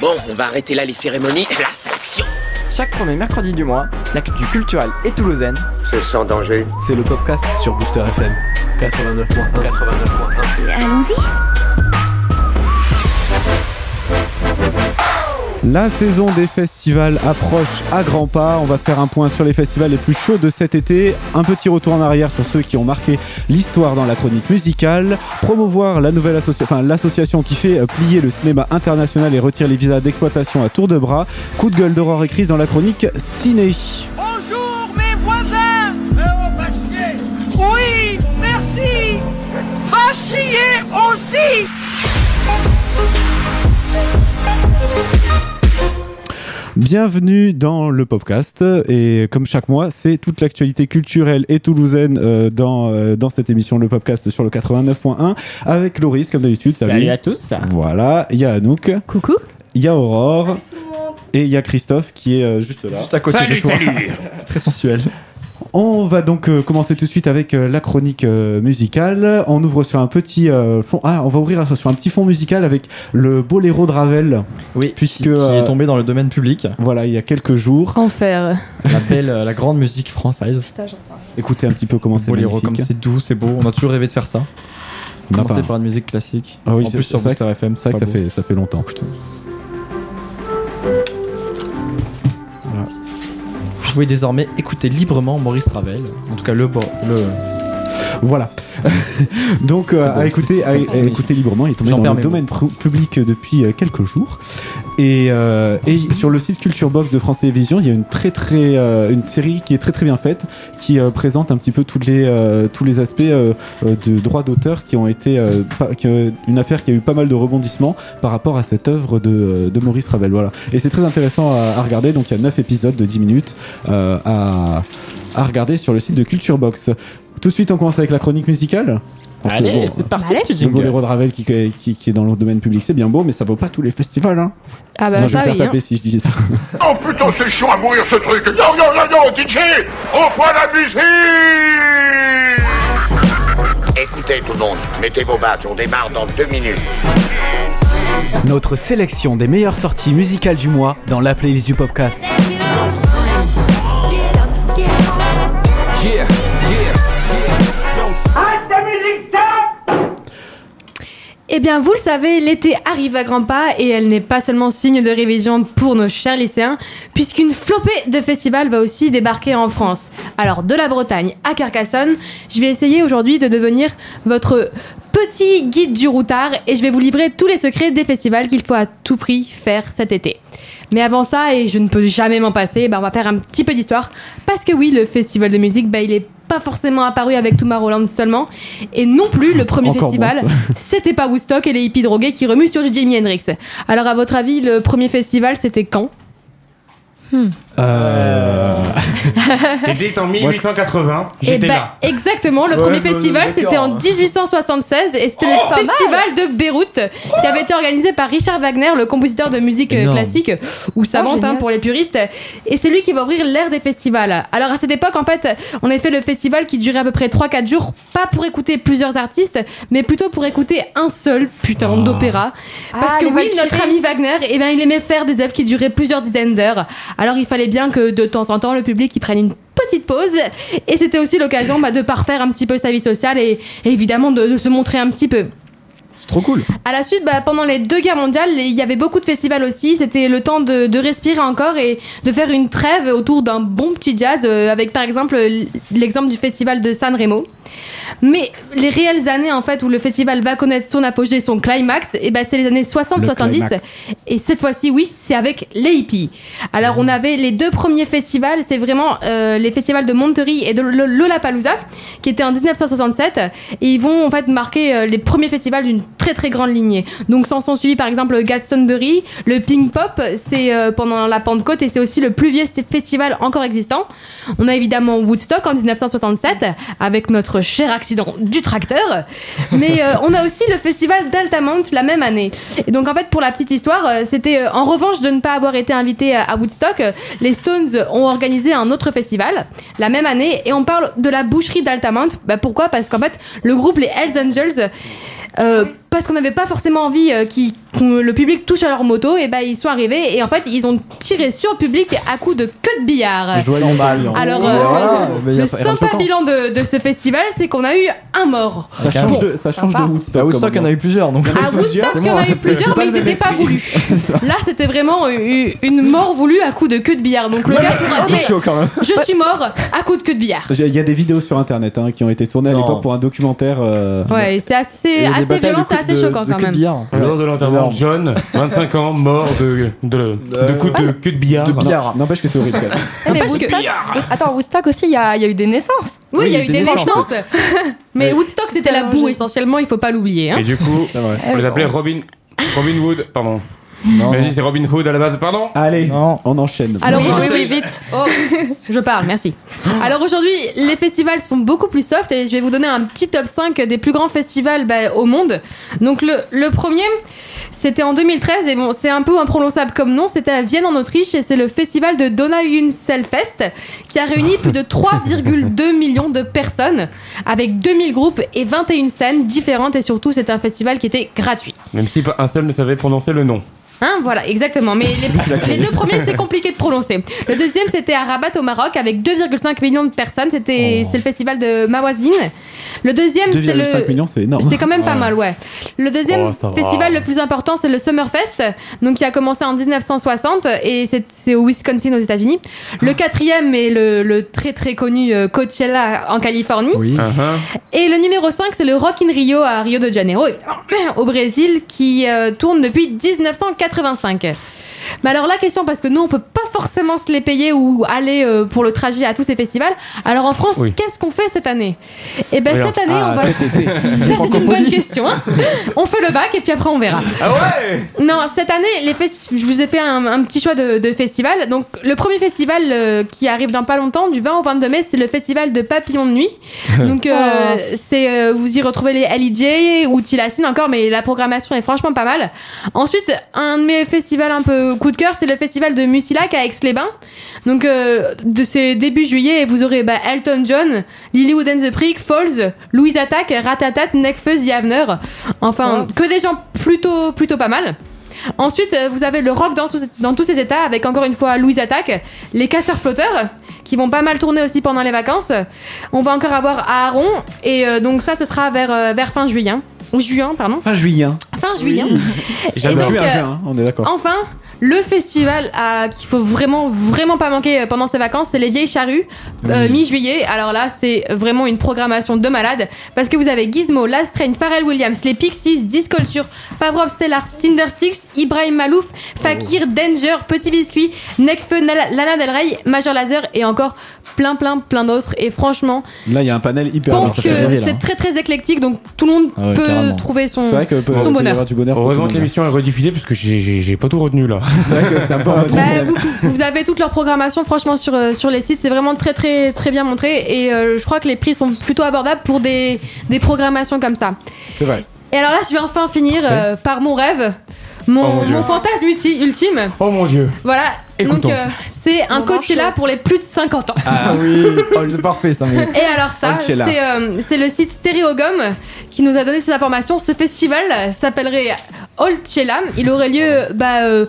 Bon, on va arrêter là les cérémonies. La sélection Chaque premier mercredi du mois, l'actu culturelle et toulousaine, C'est sans danger. C'est le podcast sur Booster FM 89.1. 89.1. Allons-y. La saison des festivals approche à grands pas. On va faire un point sur les festivals les plus chauds de cet été. Un petit retour en arrière sur ceux qui ont marqué l'histoire dans la chronique musicale. Promouvoir la nouvelle association, enfin l'association qui fait euh, plier le cinéma international et retire les visas d'exploitation à tour de bras. Coup de gueule d'Aurore et Chris dans la chronique ciné. Bonjour mes voisins Oui, merci Va chier aussi Bienvenue dans le podcast et comme chaque mois, c'est toute l'actualité culturelle et toulousaine euh, dans, euh, dans cette émission le podcast sur le 89.1 avec Loris comme d'habitude. salut à tous. Voilà, il y a Anouk, Coucou. il y a Aurore et il y a Christophe qui est euh, juste là. Juste à côté de toi. Très sensuel. On va donc euh, commencer tout de suite avec euh, la chronique euh, musicale. On ouvre sur un petit euh, fond. Ah, on va ouvrir sur un petit fond musical avec le Boléro de Ravel. Oui, Puisque, qui, qui est tombé dans le domaine public. Voilà, il y a quelques jours. Enfer. La belle, la grande musique française. Écoutez un petit peu comment c'est Boléro, comme c'est doux, c'est beau. On a toujours rêvé de faire ça. On n'a Commencer par une musique classique. Ah oui, en c'est- plus sur Booster FM, C'est vrai que ça fait, ça fait longtemps. Pouvez désormais écouter librement Maurice Ravel. En tout cas, le, le Voilà. Donc euh, à écouter, à, à écouter librement, il est tombé dans le domaine public depuis euh, quelques jours. Et, euh, et sur le site Culture Box de France Télévisions, il y a une très très euh, une série qui est très très bien faite, qui euh, présente un petit peu les tous les aspects de droits d'auteur qui ont été une affaire qui a eu pas mal de rebondissements par rapport à cette œuvre de, de Maurice Ravel. Voilà. Et c'est très intéressant à, regarder. Donc il y a 9 épisodes de 10 minutes à, à regarder sur le site de Culture Box. Tout de suite, on commence avec la chronique musicale. Parce Allez, bon, c'est parti, petit le boléro de Ravel qui, qui, qui est dans le domaine public, c'est bien beau, mais ça vaut pas tous les festivals. Hein. Ah bah non, je vais ça me faire oui. hein. taper si je disais ça. Oh putain, c'est chiant à mourir ce truc. Non, non, non, non, DJ, reprends la musique Écoutez tout le monde, mettez vos badges, on démarre dans deux minutes. Notre sélection des meilleures sorties musicales du mois dans la playlist du podcast. Eh bien, vous le savez, l'été arrive à grands pas et elle n'est pas seulement signe de révision pour nos chers lycéens, puisqu'une flopée de festivals va aussi débarquer en France. Alors, de la Bretagne à Carcassonne, je vais essayer aujourd'hui de devenir votre petit guide du routard et je vais vous livrer tous les secrets des festivals qu'il faut à tout prix faire cet été. Mais avant ça, et je ne peux jamais m'en passer, bah on va faire un petit peu d'histoire. Parce que oui, le festival de musique, bah, il est pas forcément apparu avec Tomorrowland seulement. Et non plus le premier Encore festival, c'était pas Woodstock et les hippies drogués qui remuent sur du Jimi Hendrix. Alors à votre avis, le premier festival, c'était quand? Euh, C'était en Moi, je- 1880. Eh J'étais ben, là. Exactement, le Ouais, premier bah, festival c'était en 1876 et c'était Oh, le festival de Beyrouth qui avait été organisé par Richard Wagner, le compositeur de musique Énorme. classique ou savante génial. hein, pour les puristes. Et c'est lui qui va ouvrir l'ère des festivals. Alors à cette époque, en fait, on a fait le festival qui durait à peu près 3-4 jours, pas pour écouter plusieurs artistes, mais plutôt pour écouter un seul putain Ah. d'opéra. Parce Ah, que oui, notre ami Wagner, eh ben, il aimait faire des œuvres qui duraient plusieurs dizaines d'heures. Alors il fallait bien que de temps en temps, le public y prenne une petite pause. Et c'était aussi l'occasion bah, de parfaire un petit peu sa vie sociale et, évidemment de, de se montrer un petit peu. C'est trop cool. À la suite, bah, pendant les deux guerres mondiales, il y avait beaucoup de festivals aussi. C'était le temps de, de respirer encore et de faire une trêve autour d'un bon petit jazz, euh, avec par exemple l'exemple du festival de San Remo. Mais les réelles années en fait où le festival va connaître son apogée, son climax, et ben c'est les années Le 60-70. climax. Et cette fois-ci, oui, c'est avec les hippies. Alors on avait les deux premiers festivals, c'est vraiment euh, les festivals de Monterey et de Lo- Lollapalooza, qui étaient en 1967. Et ils vont en fait marquer euh, les premiers festivals d'une très très grande lignée. Donc s'en sont suivis par exemple le Glastonbury, le Pink Pop, c'est euh, pendant la Pentecôte et c'est aussi le plus vieux festival encore existant. On a évidemment Woodstock en 1967 avec notre cher accident du tracteur. Mais euh, on a aussi le festival d'Altamont la même année. Et donc en fait pour la petite histoire, euh, c'était euh, en revanche de ne pas avoir été invité à, Woodstock, euh, les Stones ont organisé un autre festival la même année et on parle de la boucherie d'Altamont. Bah, pourquoi? Parce qu'en fait le groupe les Hells Angels euh, parce qu'on n'avait pas forcément envie euh, que le public touche à leur moto, et ben ils sont arrivés et en fait ils ont tiré sur le public à coups de queue de billard. Joyeux Noël. Alors, Oh, euh, voilà, le sympa bilan de, de ce festival, c'est qu'on a eu un mort. Ça change, Bon. de, ça change de. Woodstock. Comme Woodstock, il y en a eu plusieurs, donc. À Woodstock, il y en a eu plusieurs, mais ils n'étaient pas voulus. Là, c'était vraiment une mort voulue à coup de queue de billard. Donc le gars pourra C'est dire chaud quand même. Je suis mort à coup de queue de billard. Il y a des vidéos sur internet hein, qui ont été tournées à l'époque pour un documentaire. euh, Ouais, c'est assez, assez violent, c'est coups assez de- choquant quand même. Lors de l'enterrement de Énorme. John, 25 ans, mort de, de, de coups de queue de billard. De billard. N'empêche que c'est horrible. Eh, Attends, Woodstock aussi, il y, a il y a eu des naissances. Oui, il y a eu des des naissances. Mais Woodstock, c'était la boue essentiellement, il faut pas l'oublier. hein. Et du coup, on les appelait Robin, Robin Hood, pardon. Non. Vas-y, c'est Robin Hood à la base, pardon. Allez, Non. on enchaîne. Alors oui, oui, aujourd'hui- oui, vite. Oh, je parle, merci. Alors aujourd'hui, les festivals sont beaucoup plus soft et je vais vous donner un petit top 5 des plus grands festivals bah, au monde. Donc le, le premier, c'était en 2013 et bon, c'est un peu imprononçable comme nom, c'était à Vienne en Autriche et c'est le festival de Donauinselfest qui a réuni plus de 3,2 millions de personnes avec 2000 groupes et 21 scènes différentes et surtout c'est un festival qui était gratuit. Même si pas un seul ne savait prononcer le nom. Hein, voilà, exactement. Mais les, les deux premiers, c'est compliqué de prononcer. Le deuxième, c'était à Rabat au Maroc avec 2,5 millions de personnes. C'était, c'est le festival de Mawazine. Le deuxième, c'est 2,5 le. millions, c'est énorme. C'est quand même pas mal, ouais. Le deuxième Oh, va. festival le plus important, c'est le Summerfest, donc qui a commencé en 1960 et c'est, c'est au Wisconsin aux États-Unis. Le quatrième est le, le très très connu euh, Coachella en Californie. Oui. Ah, ah. Et le numéro 5, c'est le Rock in Rio à Rio de Janeiro, au Brésil, qui euh, tourne depuis 1985. Mais alors la question, parce que nous on peut pas forcément se les payer ou aller euh, pour le trajet à tous ces festivals. Alors en France, Oui. qu'est-ce qu'on fait cette année? Eh ben Oui, cette année, on Ah, va. cet été. Ça c'est une bonne question. hein. on fait le bac et puis après on verra. Ah ouais Non, cette année, les festi- je vous ai fait un, un petit choix de, de festivals. Donc, le premier festival euh, qui arrive dans pas longtemps, du 20 au 22 mai, c'est le festival de Papillon de Nuit. Donc, euh, c'est euh, vous y retrouvez les LIJ ou Tilacine encore, mais la programmation est franchement pas mal. Ensuite, un de mes festivals un peu coup de cœur, c'est le festival de Musilac à Aix-les-Bains. Donc, euh, de ces début juillet, vous aurez bah, Elton John, Lilywood and the Prick, Falls, Louise Attack, Ratatat, Nekfeu, The Avener. Enfin, que des gens plutôt, plutôt pas mal. Ensuite, euh, vous avez le rock dans, tous- dans tous ses états, avec encore une fois Louise Attack, les casseurs flotteurs, qui vont pas mal tourner aussi pendant les vacances. On va encore avoir Aaron, et euh, donc ça, ce sera vers, euh, vers fin juillet. Ou juin, pardon. Fin juillet. Fin juillet. Et J'adore. euh, juin, on est d'accord. Enfin, le festival à- qu'il faut vraiment, vraiment pas manquer euh, pendant ces vacances, c'est les Vieilles Charrues, euh, mi-juillet. Alors là, c'est vraiment une programmation de malade parce que vous avez Gizmo, Last Train, Pharrell Williams, les Pixies, Disculture, Pavrov Stellar, Tindersticks, Ibrahim Malouf, Fakir, Danger, Petit Biscuit, Nekfeu, Lana Del Rey, Major Laser et encore plein, plein, plein d'autres. Et franchement, Là, il y a un panel hyper pense large. que c'est très, très éclectique, donc tout le monde Ah ouais, peut carrément. trouver son. C'est vrai que peut, Son peut bonheur. avoir du bonheur. Heureusement que l'émission est rediffusée parce que j'ai pas tout retenu là. C'est vrai que c'était un peu en mode- Bah, vous, vous avez toute leur programmation franchement sur, euh, sur les sites, c'est vraiment très très très bien montré et euh, je crois que les prix sont plutôt abordables pour des, des programmations comme ça. C'est vrai. Et alors là je vais enfin finir euh, par mon rêve, mon, Oh mon fantasme ulti- ultime. Oh mon dieu. Voilà, Écoutons. donc euh, c'est un Coachella pour les plus de 50 ans. Ah oui. Oh, c'est parfait ça. mais- Et alors ça, c'est Coachella. euh, c'est le site Stereogum qui nous a donné ces informations. Ce festival s'appellerait Oldchella. Il aurait lieu bah, euh,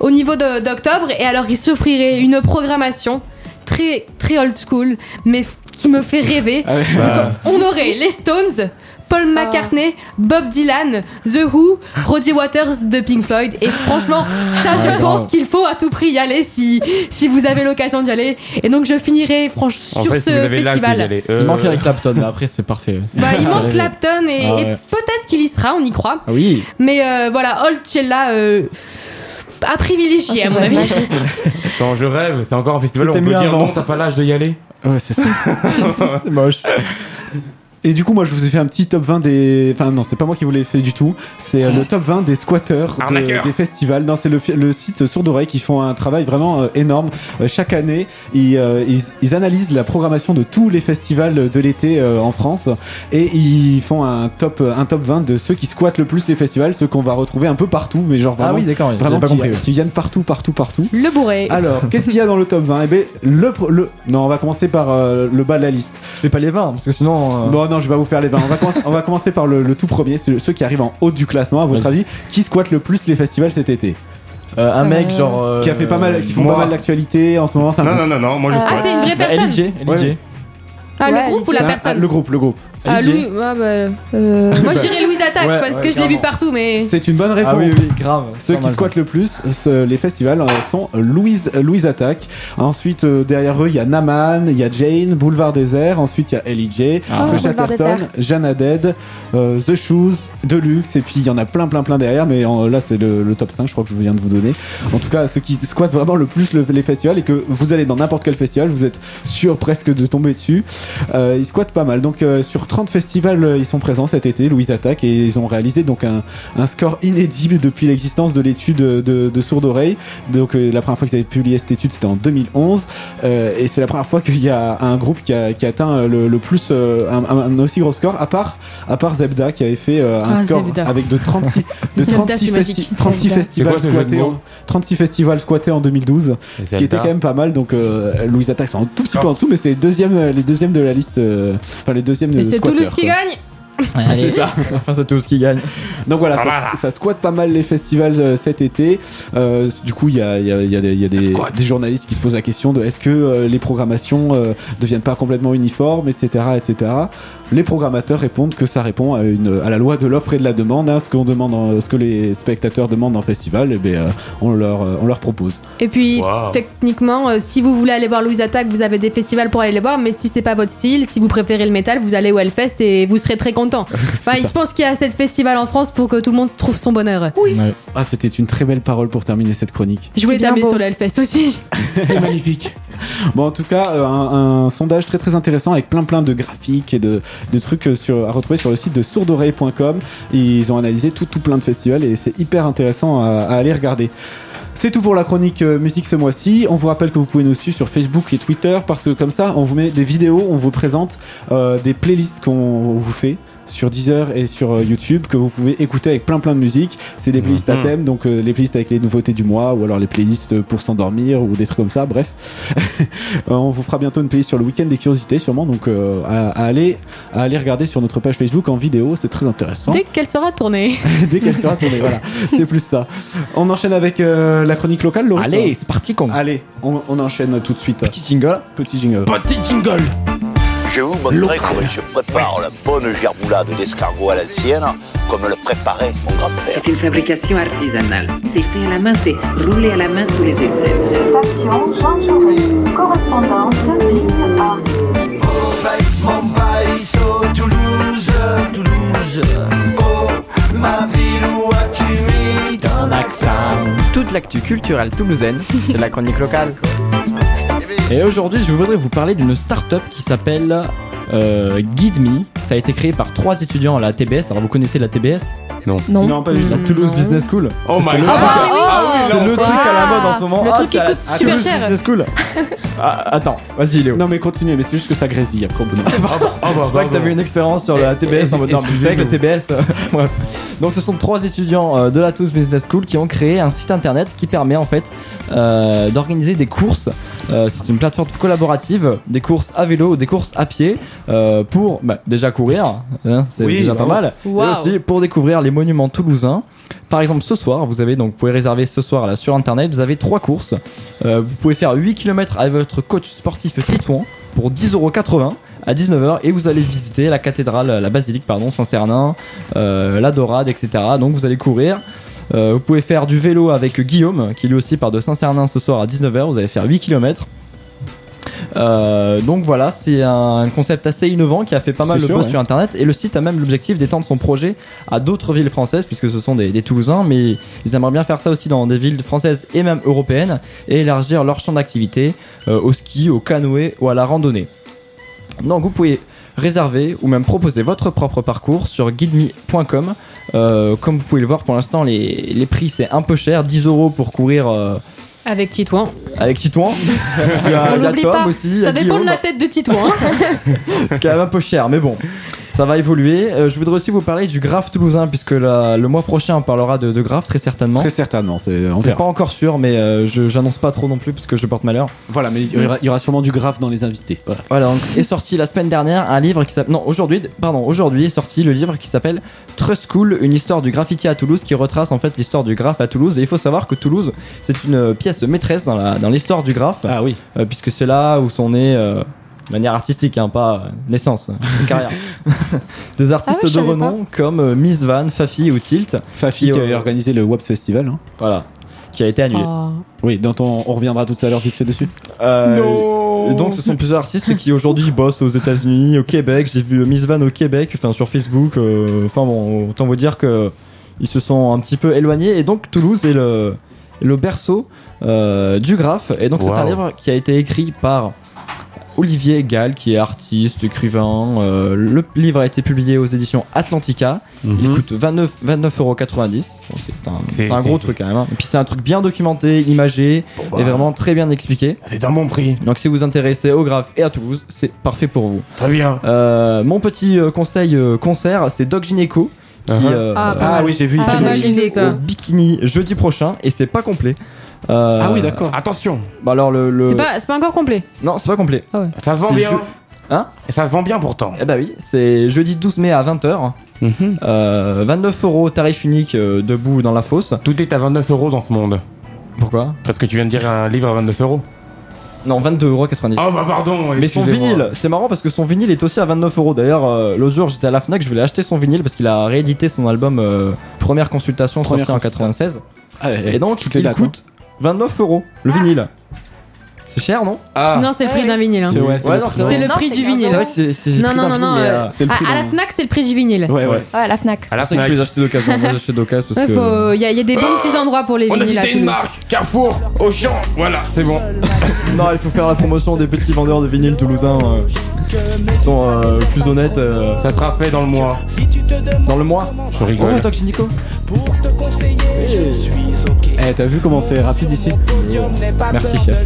au niveau d'octobre et alors il s'offrirait une programmation très très old school, mais qui me fait rêver. Ah. Bah, On aurait les Stones. Paul McCartney, Bob Dylan, The Who, Roger Waters de Pink Floyd. Et franchement, ça, je Ah, pense qu'il faut à tout prix y aller si, si vous avez l'occasion d'y aller. Et donc, je finirai franchement en sur fait, ce si vous avez l'âge d'y festival. aller. Il Euh, manque Eric Clapton, mais après c'est parfait. Bah, il manque. Clapton et, Ah et peut-être qu'il y sera, on y croit. Ah oui. Mais euh, voilà, Oldchella euh, à privilégier, à mon avis. Quand je rêve, c'est encore un festival où on peut dire avant. non, t'as pas l'âge de y aller. Ouais, c'est ça. C'est moche. Et du coup, moi, je vous ai fait un petit top 20 des. Enfin, non, c'est pas moi qui vous l'ai fait du tout. C'est euh, le top 20 des squatteurs de- des festivals. Non, c'est le, le site Sourd Oreille qui font un travail vraiment euh, énorme. Euh, chaque année, ils, euh, ils, ils analysent la programmation de tous les festivals de l'été euh, en France et ils font un top, un top 20 de ceux qui squattent le plus les festivals, ceux qu'on va retrouver un peu partout, mais genre vraiment, Ah oui, d'accord. vraiment pas qui, compris. qui viennent partout, partout, partout. Le bourré. Alors, qu'est-ce qu'il y a dans le top 20 Eh ben, le, pro- le... Non, on va commencer par euh, le bas de la liste. fais pas les 20 parce que sinon. euh, Bon, non, je vais pas vous faire les 20. On va, commencer, on va commencer par le, le tout premier, ceux ceux qui arrivent en haut du classement. À votre avis, qui squatte le plus les festivals cet été euh, un mec genre. euh, Qui a fait pas mal, qui font moi. pas mal d'actualité en ce moment. un Non, non, non, non, moi je Ah, c'est une vraie bah, personne. LJ, Ouais. LJ. Ah, Ouais, le groupe ou la un- personne Le groupe, le groupe. Ah. Louis, ouais, bah, Euh, Moi, je dirais Louise Attaque Ouais, parce ouais, que je l'ai vu clairement. partout, mais. C'est une bonne réponse. Ah oui, oui, grave. Ceux qui squattent le plus, ce- les festivals euh, sont Louise, Louise Attack. Ensuite, euh, derrière eux, il y a Naman, il y a Jane, Boulevard Désert. Ensuite, il y a Ellie J, Ah, Boulevard Désert. Jeanne Dead, euh, The Shoes, Deluxe. Et puis, il y en a plein, plein, plein derrière. Mais en- là, c'est le, le top 5, je crois que je viens de vous donner. En tout cas, ceux qui squattent vraiment le plus le- les festivals et que vous allez dans n'importe quel festival, vous êtes sûr presque de tomber dessus. Euh, ils squattent pas mal. Donc, euh, sur 30 festivals, euh, ils sont présents cet été, Louise Attack. Et ils ont réalisé donc un, un score inédit depuis l'existence de l'étude de, de sourds oreilles. Donc euh, la première fois qu'ils avaient publié cette étude c'était en 2011 Euh, et c'est la première fois qu'il y a un groupe qui a, qui a atteint euh, le, le plus euh, un, un- aussi gros score à part à part Zebda qui avait fait euh, un Ah, score Zebda. avec de 36 de Zebda, 36, c'est festi- magique. 36 Zebda. festivals de squattés en, 36 festivals squattés en 2012 ce qui était quand même pas mal donc euh, Louise Attack c'est un tout petit peu en dessous mais c'était les deuxièmes les deuxièmes de la liste euh, enfin les deuxièmes de Toulouse qui quoi. gagne Allez, c'est ça. Enfin, c'est tout ce qui gagne. Donc voilà, ça, squatte pas mal les festivals euh, cet été. Euh, du coup, il y a, il y a- il y a des, il y a des- des journalistes qui se posent la question de est-ce que euh, les programmations euh, deviennent pas complètement uniformes, etc., etc. Les programmateurs répondent que ça répond à, une, à la loi de l'offre et de la demande, hein, ce qu'on demande, en- ce que les spectateurs demandent en festival, et ben, euh, on leur, euh, on leur propose. Et puis, Wow. techniquement, euh, si vous voulez aller voir Louise Attack, vous avez des festivals pour aller les voir, mais si c'est pas votre style, si vous préférez le métal, vous allez au Hellfest et vous serez très content. Enfin, je pense qu'il y a cette festival en France pour que tout le monde trouve son bonheur. Ouais. Ah, c'était une très belle parole pour terminer cette chronique. Je voulais Bien terminer beau. sur le Hellfest aussi. C'est magnifique. Bon, en tout cas, euh, un, sondage très très intéressant avec plein plein de graphiques et de, trucs euh, à retrouver sur le site de sourdoreille.com. Ils ont analysé tout tout plein de festivals et c'est hyper intéressant à, aller regarder. C'est tout pour la chronique euh, musique ce mois-ci. On vous rappelle que vous pouvez nous suivre sur Facebook et Twitter parce que comme ça, on vous met des vidéos, on vous présente des playlists qu'on vous fait sur Deezer et sur euh, YouTube que vous pouvez écouter avec plein plein de musique. C'est des playlists à Mhm. thème, donc euh, les playlists avec les nouveautés du mois ou alors les playlists pour s'endormir ou des trucs comme ça. Bref, Euh, on vous fera bientôt une playlist sur le week-end des curiosités sûrement, donc euh, à, à aller à aller regarder sur notre page Facebook en vidéo, c'est très intéressant. Dès qu'elle sera tournée. Dès qu'elle sera tournée, voilà, c'est plus ça. On enchaîne avec euh, la chronique locale, Laurie Allez, c'est parti, con. Allez, on, on enchaîne tout de suite. Petit jingle. Petit jingle. Petit jingle. Je vous montrerai comment je prépare la bonne gerboulade d'escargot à l'ancienne, comme le préparait mon grand-père. C'est une fabrication artisanale. C'est fait à la main, c'est roulé à la main sous les aisselles. Station Jean Jaurès. Correspondance ligne A. Toulouse, Toulouse. Oh, ma ville, où as-tu mis ton accent? Toute l'actu culturelle toulousaine, c'est la chronique locale. Et aujourd'hui, je voudrais vous parler d'une start-up qui s'appelle euh, Guide Me. Ça a été créé par trois étudiants à la TBS. Alors, vous connaissez la TBS Non. Non. Non, pas du tout. La Toulouse Business School. Oh my C'est le god. truc- Ah oui, Ah oui, C'est le truc à la mode en ce moment. Le Ah, truc qui coûte à- super Toulouse cher. Business School. Ah, attends, vas-y Léo. Non mais continuez, mais c'est juste que ça grésille après au bout d'un moment. Ah bah, Je crois bah, que t'avais bah. une expérience sur la TBS en mode non, mais vous savez que la TBS. euh, bref. Donc ce sont trois étudiants euh, de la Toulouse Business School qui ont créé un site internet qui permet en fait euh, d'organiser des courses. Euh, c'est une plateforme collaborative, des courses à vélo ou des courses à pied euh, pour bah, déjà courir, hein, c'est Oui, déjà pas mal, et aussi pour découvrir les monuments toulousains. Par exemple, ce soir, vous avez donc, vous pouvez réserver ce soir là sur internet, vous avez trois courses. Euh, vous pouvez faire 8 km avec votre coach sportif Titouan pour 10,80€ à 19h et vous allez visiter la cathédrale, la basilique, pardon, Saint-Cernin, euh, la Dorade, etc. Donc vous allez courir. Euh, vous pouvez faire du vélo avec Guillaume, qui lui aussi part de Saint-Cernin ce soir à 19h. Vous allez faire 8 km. Euh, donc voilà, c'est un concept assez innovant qui a fait pas mal de ouais. sur internet et le site a même l'objectif d'étendre son projet à d'autres villes françaises puisque ce sont des, des Toulousains mais ils aimeraient bien faire ça aussi dans des villes françaises et même européennes et élargir leur champ d'activité euh, au ski, au canoë ou à la randonnée. Donc vous pouvez réserver ou même proposer votre propre parcours sur guideme.com. Euh, comme vous pouvez le voir pour l'instant les, les prix c'est un peu cher, 10 euros pour courir euh, Avec Titouan. avec Titouan. il y a, On il y a l'oublie Tom pas. aussi. il y a Ça dépend de Guillaume. la tête de Titouan. hein. C'est quand même un peu cher, mais bon. Ça va évoluer. Euh, je voudrais aussi vous parler du Graph toulousain, puisque la- le mois prochain on parlera de, de Graph très certainement. Très certainement, c'est on verra. pas encore sûr, mais euh, je- j'annonce pas trop non plus parce que je porte malheur. Voilà, mais il y, aura, il y aura sûrement du grave dans les invités. Voilà. Voilà, donc est sorti la semaine dernière un livre qui s'appelle. Non, aujourd'hui, pardon, aujourd'hui est sorti le livre qui s'appelle Trust School, une histoire du graffiti à Toulouse qui retrace en fait l'histoire du graphe à Toulouse. Et il faut savoir que Toulouse, c'est une euh, pièce maîtresse dans la- dans l'histoire du graphe. Ah oui. Euh, puisque c'est là où sont nés. De manière artistique, hein, pas euh, naissance, hein, carrière. Des artistes Ah ouais, de renom comme euh, Miss Van, Fafi ou Tilt. Fafi Qui, qui euh, avait organisé le WAPS Festival. hein. Voilà. Qui a été annulé. Oh. Oui, dont on, on reviendra tout à l'heure vite fait dessus. Euh, et donc ce sont plusieurs artistes qui aujourd'hui bossent aux États-Unis, au Québec. J'ai vu Miss Van au Québec, enfin sur Facebook. euh, Enfin bon, autant vous dire que ils se sont un petit peu éloignés. Et donc Toulouse est le, le berceau euh, du graphe. Et donc c'est un livre qui a été écrit par Olivier Gall, qui est artiste, écrivain. Euh, le livre a été publié aux éditions Atlantica. Il Mhm. coûte 29 29,90€. Bon, c'est un, C'est- c'est un gros truc quand même. hein. Et puis c'est un truc bien documenté, imagé Bon, bah, et vraiment très bien expliqué. C'est un bon prix. Donc si vous vous intéressez au graphe et à Toulouse, c'est parfait pour vous. Très bien. Euh, mon petit euh, conseil concert, c'est Doc Gineco qui Uh-huh. euh, Ah, Ah oui, j'ai vu. ça. bikini jeudi prochain et c'est pas complet. Euh, Ah oui, d'accord. Attention, Bah alors le, le- C'est pas, c'est pas encore complet. non c'est pas complet. ça se vend bien. Hein Et ça se vend bien pourtant. Eh bah oui, c'est jeudi 12 mai à 20h. Mhm. Euh, 29 euros tarif unique euh, debout dans la fosse. Tout est à 29 euros dans ce monde. Pourquoi Parce que tu viens de dire un livre à 29 euros. Non 22,90 euros. Oh bah pardon. Mais son vinyle, c'est marrant parce que son vinyle est aussi à 29 euros. D'ailleurs, euh, l'autre jour j'étais à la Fnac, je voulais acheter son vinyle parce qu'il a réédité son album euh, Première Consultation Première sorti en 96. Ah, Et donc toutes les il coûte 29 euros le vinyle. C'est cher non Ah, Non, c'est le prix Ouais, d'un vinyle. hein. C'est ouais, c'est Ouais, le prix. Non, du 15 vinyle. C'est vrai que c'est le Non, prix non, non, non. euh, c'est le prix à, à la Fnac, c'est le prix du vinyle. Ouais, ouais. Ouais, à la Fnac. à la que je Fnac. les acheter d'occasion. Moi j'achète d'occasion parce Il que. y, a- y a des bons petits endroits pour les On a vinyles cité une Toulouse. marque. Carrefour, Auchan. Voilà, c'est bon. Non, il faut faire la promotion des petits vendeurs de vinyle toulousains euh, qui sont euh, plus honnêtes euh, Ça sera fait dans le mois. dans le mois. Je Oh, rigole. Doc Nico Eh, t'as vu comment c'est rapide ici Merci chef.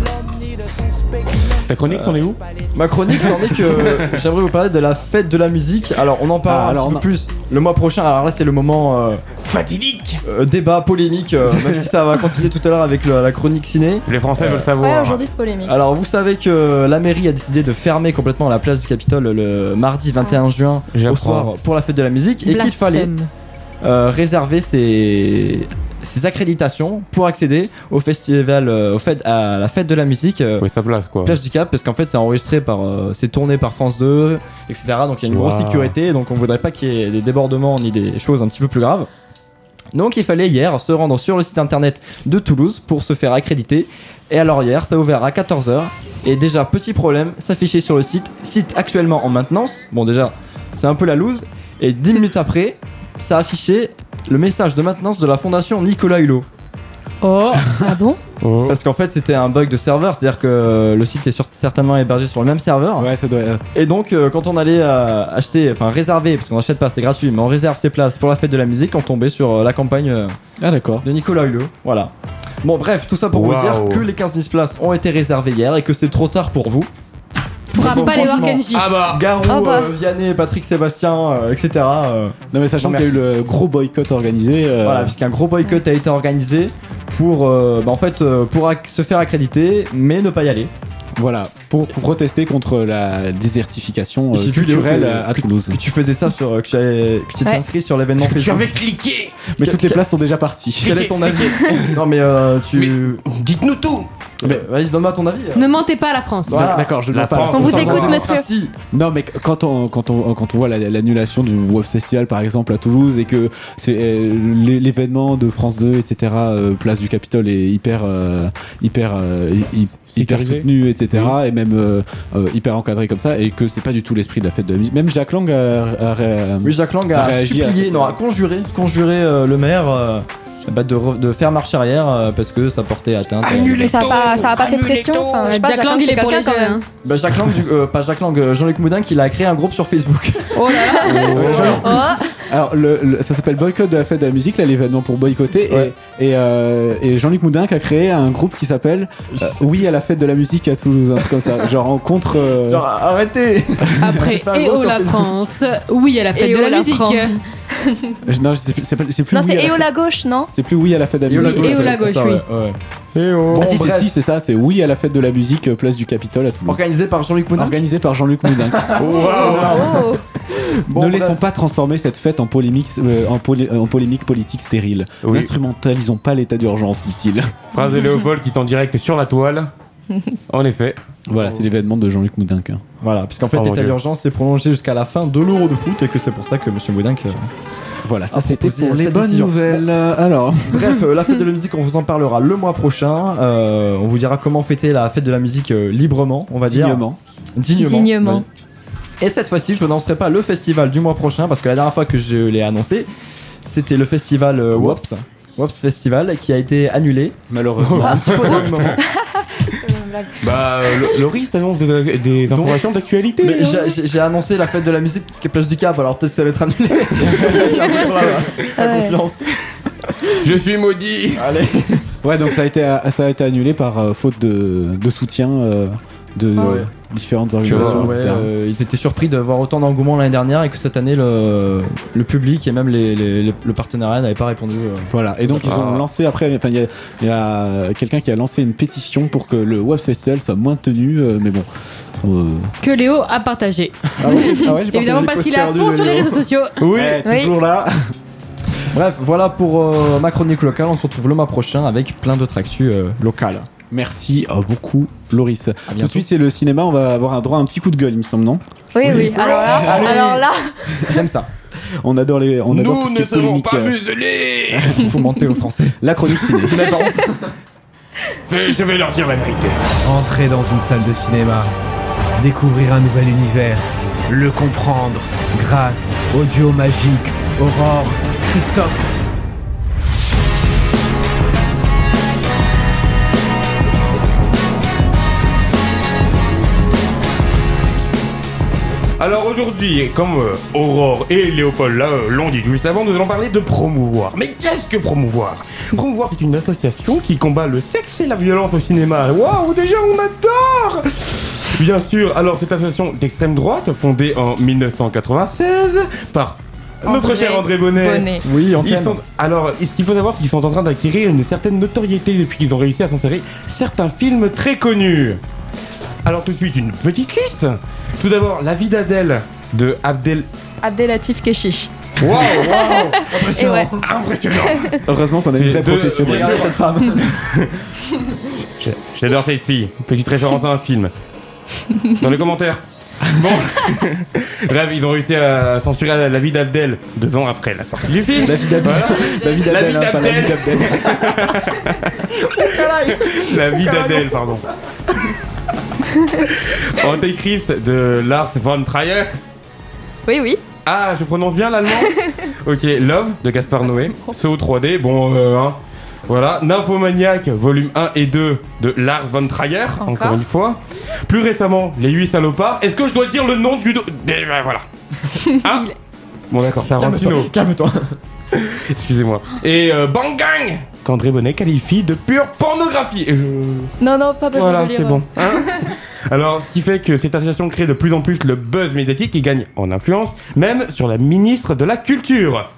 Ta chronique, c'en est où Ma chronique, c'en est que j'aimerais vous parler de la fête de la musique. Alors, on en parle Ah, un petit peu plus le mois prochain. Alors là, c'est le moment euh, Fatidique. euh, débat polémique. euh, même si ça va continuer tout à l'heure avec le- la chronique ciné. Les Français veulent Ouais, savoir. aujourd'hui c'est polémique. Alors, vous savez que la mairie a décidé de fermer complètement la place du Capitole le mardi 21 juin au soir pour la fête de la musique et qu'il fallait euh, réserver ses, ses accréditations pour accéder au festival, euh, au fait, à la fête de la musique. euh, Oui, sa place quoi. Plage du Cap parce qu'en fait c'est enregistré par euh, c'est tourné par France 2 etc donc il y a une grosse sécurité donc on voudrait pas qu'il y ait des débordements ni des choses un petit peu plus graves. Donc il fallait hier se rendre sur le site internet de Toulouse pour se faire accréditer. Et alors hier ça a ouvert à 14h et déjà petit problème s'affichait sur le site. Site actuellement en maintenance. Bon déjà c'est un peu la loose. Et 10 minutes après ça affichait le message de maintenance de la fondation Nicolas Hulot Oh, Ah bon Oh. parce qu'en fait c'était un bug de serveur c'est à dire que le site est sur- certainement hébergé sur le même serveur Ouais, ça doit. euh, et donc, euh, quand on allait euh, acheter, enfin réserver, parce qu'on n'achète pas, c'est gratuit, mais on réserve ses places pour la fête de la musique, on tombait sur euh, la campagne euh, Ah, d'accord. de Nicolas Hulot. Voilà. Bon, bref, tout ça pour vous dire que les 15 000 places ont été réservées hier et que c'est trop tard pour vous. Pourra Bon, pas les voir. Kenji. Ah bah. Garou, Ah bah. euh, Vianney, Patrick Sébastien, euh, etc. euh, Non, mais sachant qu'il y a eu le gros boycott organisé. euh, Voilà, puisqu'un gros boycott a été organisé pour, euh, bah, en fait, euh, pour se faire accréditer, mais ne pas y aller. Voilà, pour, pour protester contre la désertification euh, j'ai vu, culturelle que- à, à Toulouse. Que tu faisais ça sur, euh, que tu avais- que tu t'es Ouais. inscrit sur l'événement Tu Facebook. avais cliqué. Mais que- toutes les places sont déjà parties. Quel est ton avis? Non, mais euh, tu. Dites-nous tout. Mais vas-y, donne-moi ton avis. euh. Ne mentez pas à la France. Voilà. D'accord, je ne La pas. France. On vous écoute, monsieur. Non, mais quand on, quand on, quand on voit la- l'annulation du Web Festival par exemple à Toulouse et que c'est euh, l'é- l'événement de France 2, etc., euh, place du Capitole est hyper, euh, hyper, hy- hyper soutenu, etc., et même euh, euh, hyper encadré comme ça, et que c'est pas du tout l'esprit de la fête de la musique. Même Jacques Lang a, a- a- Oui, Jacques Lang a a réagi à- supplié, non, a conjuré, conjuré euh, le maire euh, bah, de, re- de faire marche arrière euh, parce que ça portait atteinte. euh, Annulez Ça a pas, ça a pas fait pression. Enfin, je sais pas, Jack Lang, il est pour les quelqu'un, quand jeux. même. hein. Bah, Jacques Lang, du- euh, pas Jacques Lang, euh, Jean-Luc Moudin, qui a créé un groupe sur Facebook. Oh là là. Euh, Oh. Alors, le, le- ça s'appelle Boycott de la fête de la musique, là, l'événement pour boycotter. Ouais. Et, et, euh, et Jean-Luc Moudinque a créé un groupe qui s'appelle euh, Oui à la fête de la musique à Toulouse, un truc comme ça. Genre en contre. euh, Genre, arrêtez Après, et gros oh sur la Facebook. France, oui à la fête Et de oh la la musique. France. Je- non, c'est plus, c'est Non, oui c'est Et la oh gauche, non C'est plus oui à la fête de la oh musique. Oh la c'est gauche, oui. ouais. Ah, si, Bon, c'est bref. si, c'est ça, c'est oui à la fête de la musique, euh, place du Capitole à Toulouse. Organisé par Jean-Luc Moudin. Organisé par Jean-Luc Moudinque. Oh. Bon, ne bref. laissons pas transformer cette fête en polémique, euh, en, polé- en polémique politique stérile. Oui. N'instrumentalisons pas l'état d'urgence, dit-il. Phrase de Léopold qui est en direct sur la toile. En effet. Voilà, c'est l'événement de Jean-Luc Moudinque. hein. Voilà, puisqu'en fait, Oh, mon l'état Dieu. d'urgence est prolongé jusqu'à la fin de l'Euro de foot et que c'est pour ça que Monsieur Moudin. Voilà, ça Ah, c'était proposé pour les cette bonnes décision. nouvelles. Alors, Bref, euh, la fête de la musique, on vous en parlera le mois prochain. Euh, on vous dira comment fêter la fête de la musique euh, librement, on va dire. dignement. Dignement. Dignement. Et cette fois-ci, je vous annoncerai pas le festival du mois prochain parce que la dernière fois que je l'ai annoncé, c'était le festival euh, Wops. Wops. Wops Festival qui a été annulé. Malheureusement. Un petit peu Bah, euh, Lo- Loris t'annonce des, des informations d'actualité. J'ai- annoncé la fête de la musique qui est Place du Cap, alors peut-être ça va être annulé. Confiance. Je suis maudit. Allez. Ouais, donc ça a été, ça a été annulé par euh, faute de, de soutien euh, de Ouais. différentes organisations, Ouais, etc. euh, ils étaient surpris de voir autant d'engouement l'année dernière et que cette année le, le public et même les, les- les- le partenariat n'avaient pas répondu. euh. Voilà, et donc ils ont Ah. lancé après, enfin il y a, il y a quelqu'un qui a lancé une pétition pour que le Web Festival soit maintenu, euh, mais bon. euh, Que Léo a partagé. Ah ouais, ah ouais, Évidemment parce qu'il est à fond sur les réseaux sociaux. Oui. Eh, toujours là. Bref, voilà pour euh, ma chronique locale. On se retrouve le mois prochain avec plein d'autres actus euh, locales. Merci beaucoup, Loris. Tout de suite, c'est le cinéma. On va avoir un droit à un petit coup de gueule, il me semble, non Oui, oui. Alors là, Allez. alors là, J'aime ça. On adore les. On adore Nous ne serons pas muselés. Faut monter au français. La chronique ciné. Je vais leur dire la vérité. Entrer dans une salle de cinéma, découvrir un nouvel univers, le comprendre grâce au duo magique Aurore Christophe. Alors aujourd'hui, comme euh, Aurore et Léopold là, euh, l'ont dit juste avant, nous allons parler de promouvoir. Mais qu'est-ce que promouvoir? Promouvoir, c'est une association qui combat le sexe et la violence au cinéma. Waouh, déjà on adore Bien sûr, alors cette association d'extrême droite, fondée en 1996 par notre André cher André Bonnet. Bonnet. Oui, Ils sont, alors, ce qu'il faut savoir, c'est qu'ils sont en train d'acquérir une certaine notoriété depuis qu'ils ont réussi à s'insérer certains films très connus? Alors tout de suite, une petite liste. Tout d'abord, La vie d'Adèle de Abdel... Abdelatif Keshish. Waouh, waouh Et ouais. Impressionnant Heureusement qu'on a une vraie deux- professionnelle. Regardez cette femme. J'adore cette fille. Petite référence à un film. Dans les commentaires. Bon, bref, ils ont réussi à censurer la, la vie d'Abdel deux ans après la sortie du film. La vie d'Abdel. La vie La d'Abdel. vie hein, pas la vie d'Abdel. d'Abdel. Antéchrist de Lars von Trier. Oui, oui. Ah, je prononce bien l'allemand Ok, Love de Gaspard Noé. CO 3D, bon, euh, hein. Voilà, Nymphomaniac, volume 1 et 2 de Lars von Trier, encore, Encore une fois. Plus récemment, Les 8 salopards. Est-ce que je dois dire le nom du... do- ben, Voilà. Ah Bon d'accord, Tarantino. Calme-toi. Excusez-moi. Et euh, Bang Gang qu'André Bonnet qualifie de pure pornographie. Et je... Non, non, pas besoin Voilà, de lire. c'est bon. Hein Alors, ce qui fait que cette association crée de plus en plus le buzz médiatique et gagne en influence, même sur la ministre de la Culture.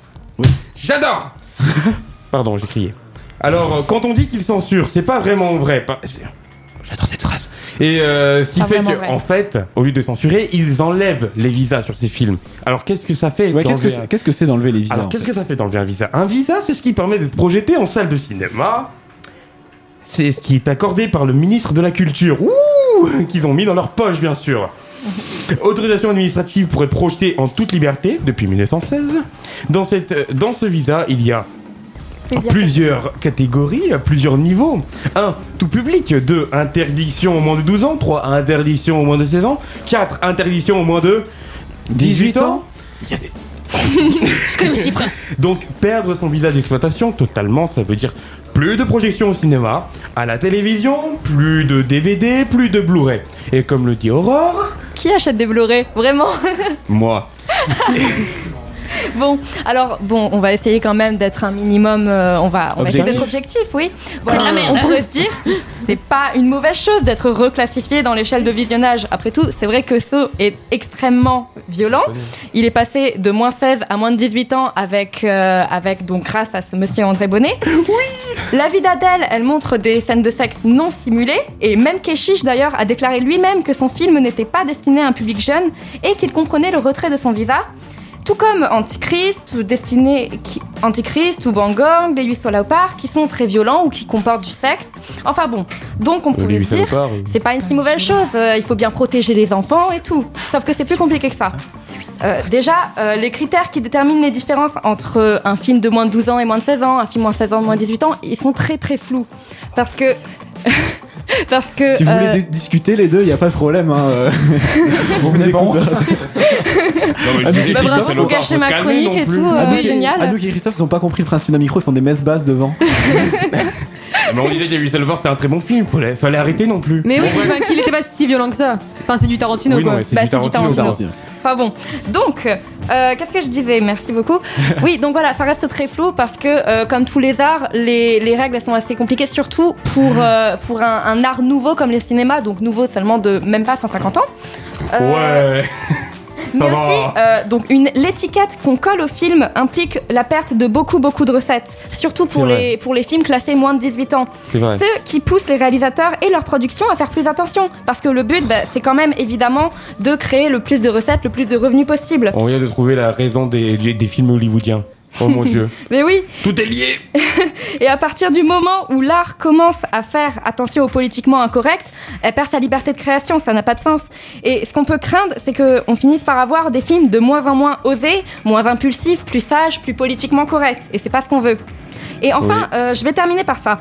J'adore Pardon, j'ai crié. Alors, euh, quand on dit qu'ils censurent, c'est pas vraiment vrai. Pas- J'adore cette phrase. Et euh, ce qui fait vraiment que, vrai. en fait, au lieu de censurer, ils enlèvent les visas sur ces films. Alors, qu'est-ce que ça fait Ouais, qu'est-ce que c'est- un- qu'est-ce que c'est d'enlever les visas alors, qu'est-ce fait que ça fait d'enlever un visa? Un visa, c'est ce qui permet d'être projeté en salle de cinéma. C'est ce qui est accordé par le ministre de la Culture. Ouh Qu'ils ont mis dans leur poche, bien sûr. Autorisation administrative pour être projeté en toute liberté depuis 1916. Dans, cette, euh, dans ce visa, il y a Plusieurs. plusieurs catégories, plusieurs niveaux. 1. Tout public. 2. Interdiction au moins de 12 ans. 3. Interdiction au moins de 16 ans. 4. Interdiction au moins de 18 ans. Je connais mes chiffres. Donc perdre son visa d'exploitation totalement, ça veut dire plus de projections au cinéma, à la télévision, plus de DVD, plus de Blu-ray. Et comme le dit Aurore, Qui achète des Blu-ray? Vraiment? Moi. Bon, alors, bon, on va essayer quand même d'être un minimum. euh, on va, on va essayer d'être objectif, oui. C'est de la merde. On pourrait se dire, c'est pas une mauvaise chose d'être reclassifié dans l'échelle de visionnage. Après tout, c'est vrai que So est extrêmement violent. Il est passé de moins 16 à moins de 18 ans avec, euh, avec donc grâce à ce monsieur André Bonnet. Oui. La vie d'Adèle, elle montre des scènes de sexe non simulées et même Keshish d'ailleurs a déclaré lui-même que son film n'était pas destiné à un public jeune et qu'il comprenait le retrait de son visa. Tout comme Antichrist ou Destiné qui, Antichrist ou Bangong, les 8 Léopards, qui sont très violents ou qui comportent du sexe. Enfin bon, donc on pourrait se dire, c'est pas une si mauvaise chose, euh, il faut bien protéger les enfants et tout. Sauf que c'est plus compliqué que ça. Euh, déjà, euh, les critères qui déterminent les différences entre un film de moins de 12 ans et moins de 16 ans, un film moins de 16 ans moins de 18 ans, ils sont très très flous. Parce que. parce que. Si vous voulez euh, di- discuter les deux, il n'y a pas de problème. Hein. euh. on vous écoute. mais je disais, Bah, bravo, gâchez faut ma chronique non et tout, euh, ouais, et- génial. Anouk et Christophe, ils n'ont pas compris le principe d'un micro, ils font des messes basses devant. Mais on disait que les 8 salopards, c'était un très bon film. Fallait, fallait arrêter non plus. Mais oui, enfin, qu'il était pas si violent que ça. Enfin, c'est du Tarantino Oui, non, quoi. mais c'est Bah, du c'est du Tarantino. Enfin bon, donc, euh, qu'est-ce que je disais? Merci beaucoup. Oui, donc voilà, ça reste très flou parce que, euh, comme tous les arts, les, les règles elles sont assez compliquées, surtout pour, euh, pour un, un art nouveau comme le cinéma, donc nouveau seulement de même pas 150 ans. Ouais. Mais Ça aussi, euh, donc une l'étiquette qu'on colle au film implique la perte de beaucoup beaucoup de recettes, surtout pour C'est vrai. les pour les films classés moins de 18 ans. C'est vrai. Ce qui pousse les réalisateurs et leur production à faire plus attention, parce que le but, bah, c'est quand même évidemment de créer le plus de recettes, le plus de revenus possible. On vient de trouver la raison des, des films hollywoodiens. Oh mon dieu. Mais oui, Tout est lié. et à partir du moment où l'art commence à faire attention au politiquement incorrect, elle perd sa liberté de création, ça n'a pas de sens. Et ce qu'on peut craindre, c'est qu'on finisse par avoir des films de moins en moins osés, moins impulsifs, plus sages, plus politiquement corrects. Et c'est pas ce qu'on veut. Et enfin, euh, je vais terminer par ça.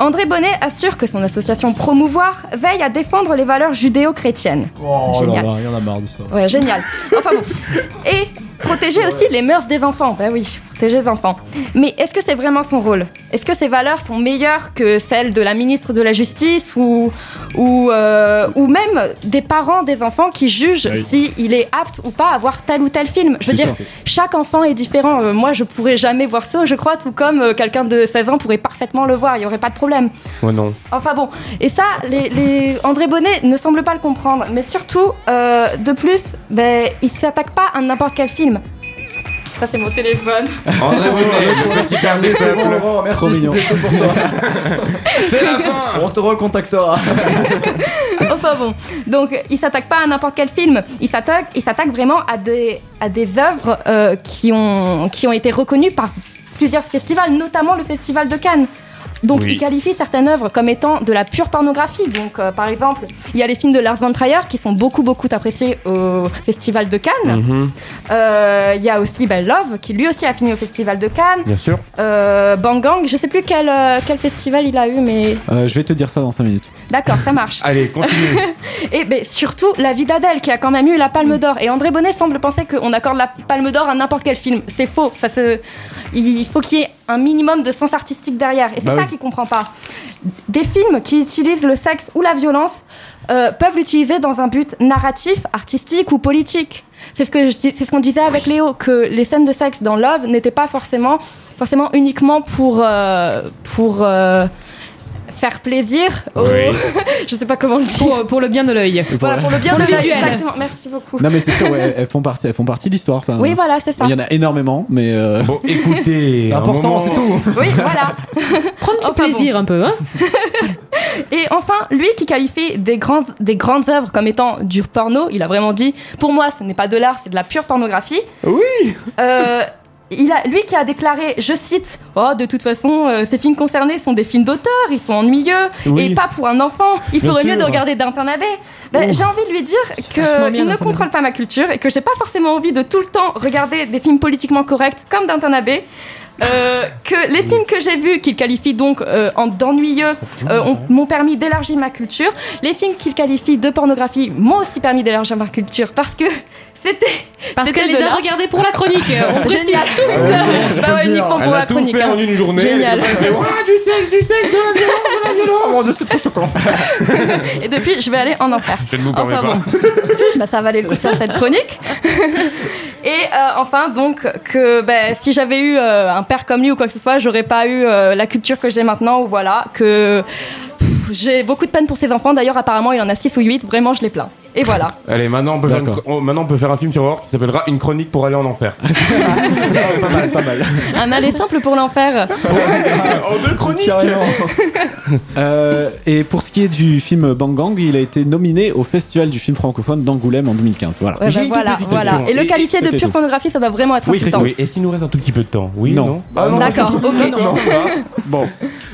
André Bonnet assure que son association Promouvoir veille à défendre les valeurs judéo-chrétiennes. Oh là Génial. là, il y en a marre de ça. Ouais, génial. Enfin bon. Et protéger aussi les mœurs des enfants. Ben oui, protéger les enfants. Mais est-ce que c'est vraiment son rôle? Est-ce que ces valeurs sont meilleures que celles de la ministre de la Justice ou, ou, euh, ou même des parents des enfants qui jugent Oui. s'il est apte ou pas à voir tel ou tel film? Je veux dire, ça. chaque enfant est différent. Euh, moi, je pourrais jamais voir ça, je crois, tout comme euh, quelqu'un de 16 ans pourrait parfaitement le voir. Il n'y aurait pas de problème. Ouais, non. Enfin bon, et ça, les, les- André Bonnet ne semble pas le comprendre. Mais surtout, de plus, ben, il s'attaque pas à n'importe quel film. Ça, c'est mon téléphone. André bon, merci. Trop mignon. C'est tout pour toi. C'est la fin. On te recontactera. enfin bon, donc il s'attaque pas à n'importe quel film. Il s'attaque, il s'attaque vraiment à des, à des œuvres euh, qui, ont, qui ont été reconnues par plusieurs festivals, notamment le Festival de Cannes. Donc Oui. il qualifie certaines œuvres comme étant de la pure pornographie. Donc euh, par exemple, il y a les films de Lars von Trier qui sont beaucoup beaucoup appréciés au Festival de Cannes. Mhm, Euh, Il y a aussi ben, Love qui lui aussi a fini au Festival de Cannes. Bien sûr. Euh, Bangang, je sais plus quel, euh, quel festival il a eu, mais Euh, je vais te dire ça dans 5 minutes. D'accord, ça marche. Allez, continue. Et ben, surtout La vie d'Adèle qui a quand même eu la Palme d'Or. Et André Bonnet semble penser qu'on accorde la Palme d'Or à n'importe quel film. C'est faux. Ça se... Il faut qu'il y ait un minimum de sens artistique derrière. Et c'est Bah ça oui. qu'il comprend pas. Des films qui utilisent le sexe ou la violence euh, peuvent l'utiliser dans un but narratif, artistique ou politique. C'est ce que c'est ce qu'on disait avec Léo que les scènes de sexe dans Love n'étaient pas forcément forcément uniquement pour euh, pour euh, faire plaisir. aux- Oui. je sais pas comment le dire. Pour, pour le bien de l'œil. Voilà, pour le bien Pour de l'œil. visuel. Exactement. Merci beaucoup. Non mais c'est sûr, ouais, elles- font partie, elles font partie de l'histoire. Enfin, Oui, voilà, c'est ça. Il y en a énormément, mais euh, Bon, écoutez. C'est important, moment- c'est tout. Oui, voilà. Prends du Enfin plaisir un peu, hein. Et enfin, lui qui qualifie des grandes, des grandes œuvres comme étant du porno, il a vraiment dit Pour moi, ce n'est pas de l'art, c'est de la pure pornographie. Oui. Euh, il a, lui qui a déclaré, je cite, oh de toute façon, euh, ces films concernés sont des films d'auteur, ils sont ennuyeux Oui. et pas pour un enfant. Il Bien faudrait mieux de regarder Downton Abbey. Ben. J'ai envie de lui dire qu'il ne contrôle pas ma culture et que j'ai pas forcément envie de tout le temps regarder des films politiquement corrects comme Downton Abbey. Euh, que les films que j'ai vus, qu'il qualifie donc euh, en d'ennuyeux, euh, ont- m'ont permis d'élargir ma culture. Les films qu'il qualifie de pornographie m'ont aussi permis d'élargir ma culture parce que c'était. Parce qu'elle les a regardés pour la chronique. On précise. Génial, tous Bah ouais, uniquement pour la chronique. fait hein. en une journée. Génial. Elle a fait, Ouah, du sexe, du sexe, de la violence, Oh mon dieu, c'est trop choquant. Et depuis, je vais aller en enfer. Je ne vous permets Enfin pas. bon. bah, ça valait le coup de faire cette chronique. Et euh, enfin, donc, que ben, si j'avais eu euh, un père comme lui ou quoi que ce soit, j'aurais pas eu euh, la culture que j'ai maintenant, ou voilà, que j'ai beaucoup de peine pour ses enfants. D'ailleurs, apparemment, il en a 6 ou 8, vraiment, je les plains. Et voilà. Allez, maintenant on, peut faire une on- maintenant on peut faire un film sur Aurore qui s'appellera Une chronique pour aller en enfer. pas mal, pas mal. Un aller simple pour l'enfer. en deux chroniques Carrément. Euh, et pour ce qui est du film Bang Gang, il a été nominé au Festival du film francophone d'Angoulême en 2015. Voilà. Ouais, voilà, voilà. question. Et le qualifier de pure pornographie, ça doit vraiment être Oui, insultant. Oui, est-ce qu'il nous reste un tout petit peu de temps? Oui, Non. non, Ah, non D'accord, ok. Bon,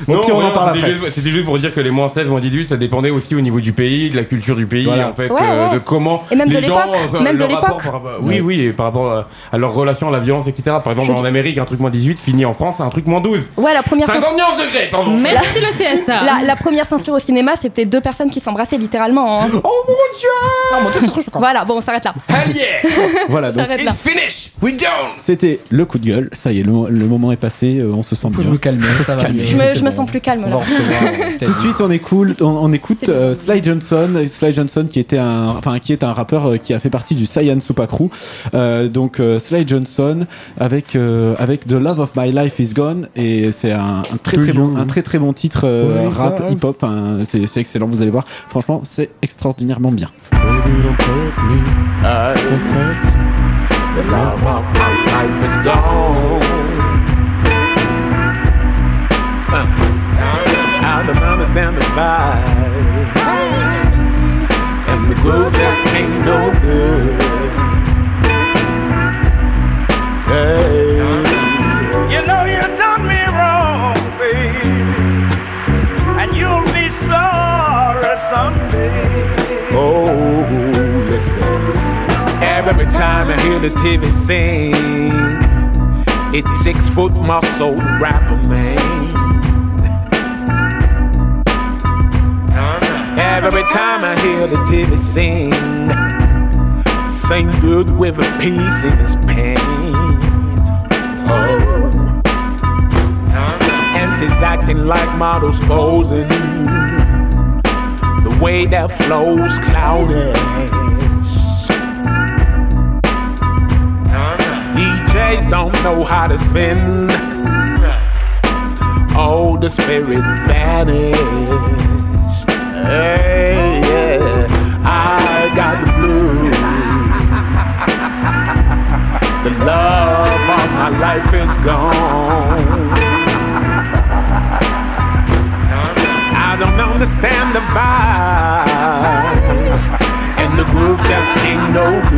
Non, pire, on en parle c'était après. juste- C'était juste pour dire que les moins 16, moins 18, ça dépendait aussi au niveau du pays, de la culture du pays, Voilà. en fait, Ouais, ouais. de comment Et même les de gens, enfin, même de rapport l'époque. par rapport- Oui, oui, et par rapport à, à leur relation à la violence, etc. Par exemple, Je en dis- Amérique, un truc moins 18 finit en France, un truc moins 12. Ouais, la première 50 censure, degrés, pardon. Merci le CSA. la, la première censure au cinéma, c'était deux personnes qui s'embrassaient littéralement. hein. Oh mon dieu Voilà, bon, on s'arrête là. Hell yeah voilà. Donc, S'arrête là. It's finished We done c'était le coup de gueule. Ça y est, le, le moment est passé. euh, on se sent Vous bien. vous calmer, ça va. calmer. aller, Je me, je sens plus calme là. euh, Tout de suite, on écoute, on, on écoute euh, Sly Johnson. Sly Johnson, qui était un, enfin, qui est un rappeur euh, qui a fait partie du Super Crew. Euh, donc, euh, Sly Johnson avec avec The Love of My Life Is Gone et c'est un, un très très bon, un très très bon titre Ouais, rap hip hop. Enfin, c'est excellent. Vous allez voir. Franchement, c'est extraordinairement bien. Baby, don't hurt me. The love of my life is gone. Uh, I don't understand the vibe. And just ain't no good. Hey. You know you done me wrong, baby. And you'll be sorry someday. Oh, listen. Every time I hear the TV sing, it's six foot muscle rapper man. Every time I hear the TV sing, same dude with a piece in his pants. Oh, MC's acting like models posing. The way that flows cloudish. DJs don't know how to spin. Oh, the spirit vanished. Yeah, I got the blues. The love of my life is gone. I don't understand the vibe, and the groove just ain't no good.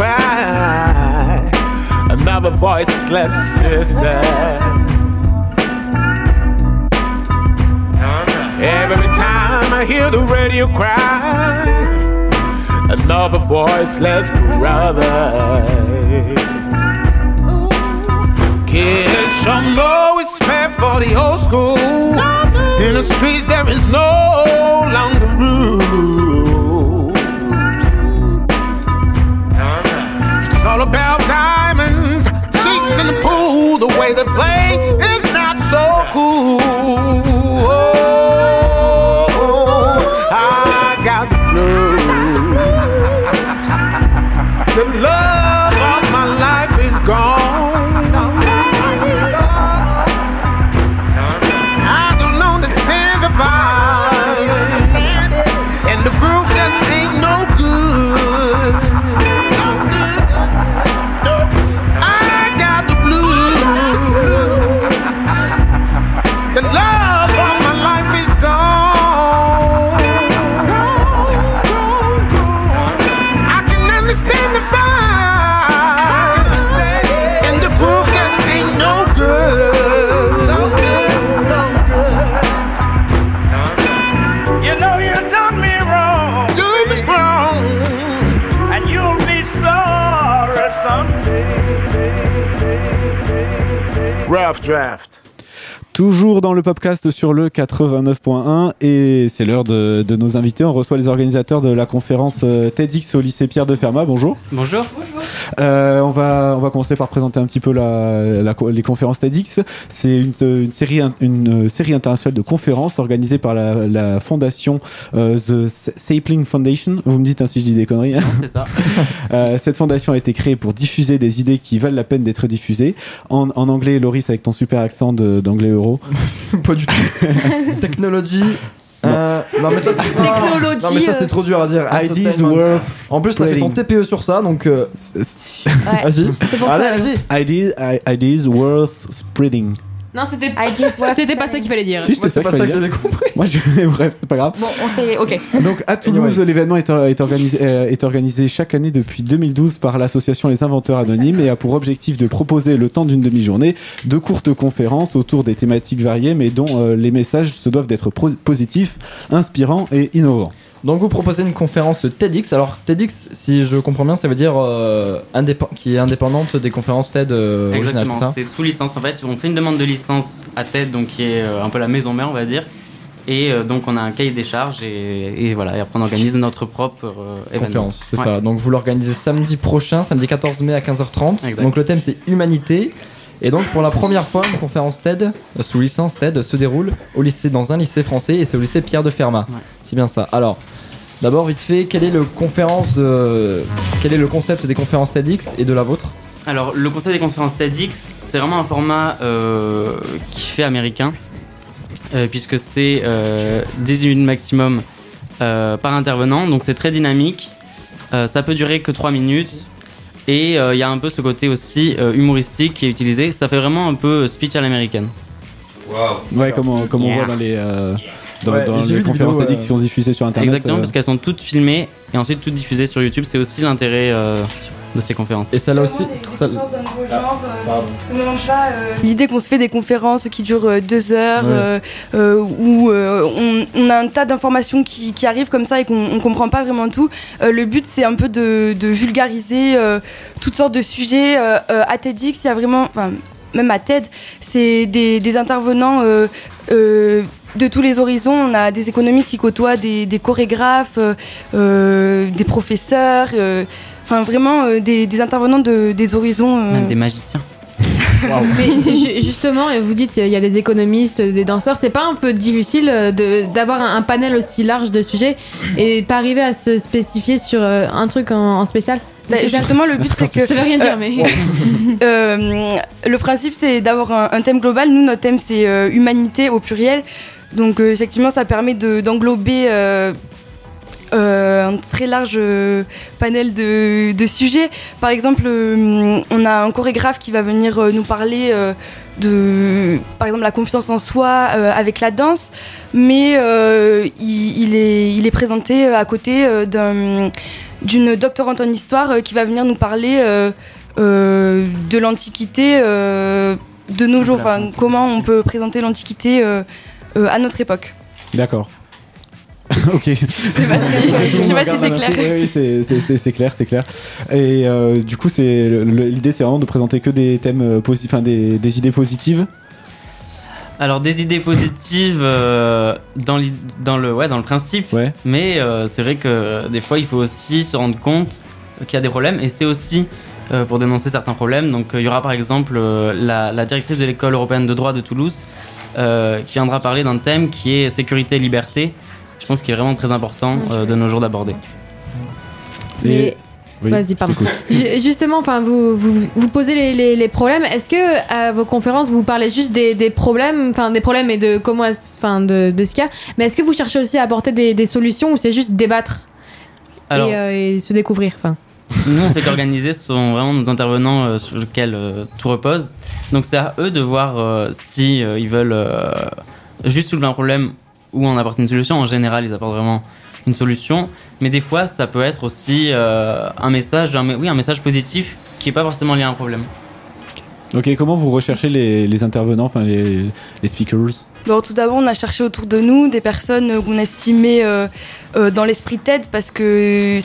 Cry, another voiceless sister. Every time I hear the radio cry, another voiceless brother. Kids show no respect for the old school. In the streets there is no longer rules. All about diamonds, cheeks in the pool. The way they play is not so cool. Draft. Toujours dans le podcast sur le 89.1 et c'est l'heure de, de nos invités. On reçoit les organisateurs de la conférence euh, TEDx au lycée Pierre de Fermat. Bonjour. Bonjour. Euh, on va on va commencer par présenter un petit peu la, la- les conférences TEDx. C'est une, une série une série internationale de conférences organisée par la, la fondation euh, The Sapling Foundation. Vous me dites hein, si je dis des conneries. hein. C'est ça. Euh, cette fondation a été créée pour diffuser des idées qui valent la peine d'être diffusées. En, en anglais, Loris, avec ton super accent d'anglais euro. Pas du tout. Technologie. euh, non mais ça c'est Technologie, Non mais ça euh. c'est trop dur à dire. Ideas Entertainment. worth En plus t'as fait ton. TPE sur ça donc euh, Ouais. vas-y. C'est pour Allez ça. vas-y. Ideas, i- ideas worth spreading. Non, c'était c'était pas ça qu'il fallait dire. Si, c'était ça pas ça que j'avais compris. Moi, je... bref, c'est pas grave. Bon, on fait. Ok. Donc à Toulouse, l'événement est, est organisé, euh, est organisé chaque année depuis 2012 par l'association Les Inventeurs Anonymes et a pour objectif de proposer le temps d'une demi-journée de courtes conférences autour des thématiques variées mais dont euh, les messages se doivent d'être positifs, inspirants et innovants. Donc vous proposez une conférence TEDx. Alors TEDx, si je comprends bien, ça veut dire euh, qui est indépendante des conférences TED euh, Exactement, ça c'est sous licence en fait. On fait une demande de licence à TED, donc qui est euh, un peu la maison mère, on va dire. Et euh, donc on a un cahier des charges et, et voilà, et après on organise notre propre conférence, c'est Ouais. ça. Donc vous l'organisez samedi prochain, samedi 14 mai à 15h30. Exact. Donc le thème c'est humanité. Et donc pour la première fois, une conférence TED sous licence TED se déroule au lycée dans un lycée français et c'est au lycée Pierre de Fermat. Ouais. C'est bien ça. Alors d'abord vite fait, quel est le conférence, euh, quel est le concept des conférences TEDx et de la vôtre? Alors le concept des conférences TEDx, c'est vraiment un format euh, qui fait américain, euh, puisque c'est euh, 18 minutes maximum euh, par intervenant, donc c'est très dynamique. Euh, ça peut durer que 3 minutes. Et euh, il y a un peu ce côté aussi euh, humoristique qui est utilisé. Ça fait vraiment un peu speech à l'américaine. Ouais, comme on, comme on Yeah. voit dans les, euh, dans, Ouais, dans les conférences TEDx euh, qui sont diffusées sur Internet. Exactement, euh, parce qu'elles sont toutes filmées et ensuite toutes diffusées sur YouTube. C'est aussi l'intérêt euh, de ces conférences. Et celle-là aussi L'idée qu'on se fait des conférences qui durent euh, deux heures, Ouais. euh, euh, où euh, on, on a un tas d'informations qui, qui arrivent comme ça et qu'on on comprend pas vraiment tout. Euh, le but, c'est un peu de, de vulgariser euh, toutes sortes de sujets. À TEDx, il y a vraiment, enfin, même à TED, c'est des, des intervenants. euh, euh, de tous les horizons, on a des économistes qui côtoient des, des chorégraphes, euh, euh, des professeurs, euh, enfin vraiment euh, des, des intervenants de, des horizons. euh, Même des magiciens. Mais ju- justement, vous dites il y a des économistes, des danseurs, c'est pas un peu difficile de- d'avoir un, panel aussi large de sujets et pas arriver à se spécifier sur un truc en, en spécial? Bah, justement, le but, c'est que. Ça veut rien dire, euh, mais. euh, le principe, c'est d'avoir un, un thème global. Nous, notre thème, c'est euh, humanité au pluriel. Donc, euh, effectivement, ça permet de- d'englober euh, euh, un très large euh, panel de, de sujets. Par exemple, euh, on a un chorégraphe qui va venir nous parler de, par exemple, la confiance en soi avec la danse, mais il, il est, il est présenté à côté d'un d'une doctorante en histoire qui va venir nous parler de l'Antiquité de nos jours, enfin, comment on peut présenter l'Antiquité euh, à notre époque. D'accord. ok. Je sais pas si- je sais pas si c'est clair. Oui, oui, c'est- c'est c'est- c'est clair, c'est clair. Et euh, du coup, c'est l'idée, c'est vraiment de présenter que des thèmes euh, positifs, enfin des, des idées positives. Alors des idées positives euh, dans, dans, le, ouais, dans le principe, Ouais. mais euh, c'est vrai que des fois il faut aussi se rendre compte qu'il y a des problèmes et c'est aussi euh, pour dénoncer certains problèmes. Donc euh, il y aura par exemple euh, la, la directrice de l'école européenne de droit de Toulouse qui viendra parler d'un thème qui est sécurité et liberté. Je pense qu'il est vraiment très important euh, de nos jours d'aborder. Oui, Vas-y, pardon. Justement, enfin, vous, vous, vous posez les, les- les problèmes. Est-ce que à vos conférences, vous parlez juste des, des problèmes, enfin des problèmes et de comment, enfin de, de ce qu'il y a, mais est-ce que vous cherchez aussi à apporter des, des solutions ou c'est juste débattre Alors- et, euh, et se découvrir, enfin? Nous, on fait qu'organiser, ce sont vraiment nos intervenants euh, sur lesquels euh, tout repose. Donc c'est à eux de voir euh, si euh, ils veulent juste soulever un problème ou en apporter une solution. En général, ils apportent vraiment une solution. Mais des fois, ça peut être aussi un message, oui, un message positif qui n'est pas forcément lié à un problème. Ok, comment vous recherchez les, les intervenants, enfin les, les speakers? Bon, tout d'abord, on a cherché autour de nous des personnes euh, qu'on estimait euh, euh, dans l'esprit TED parce que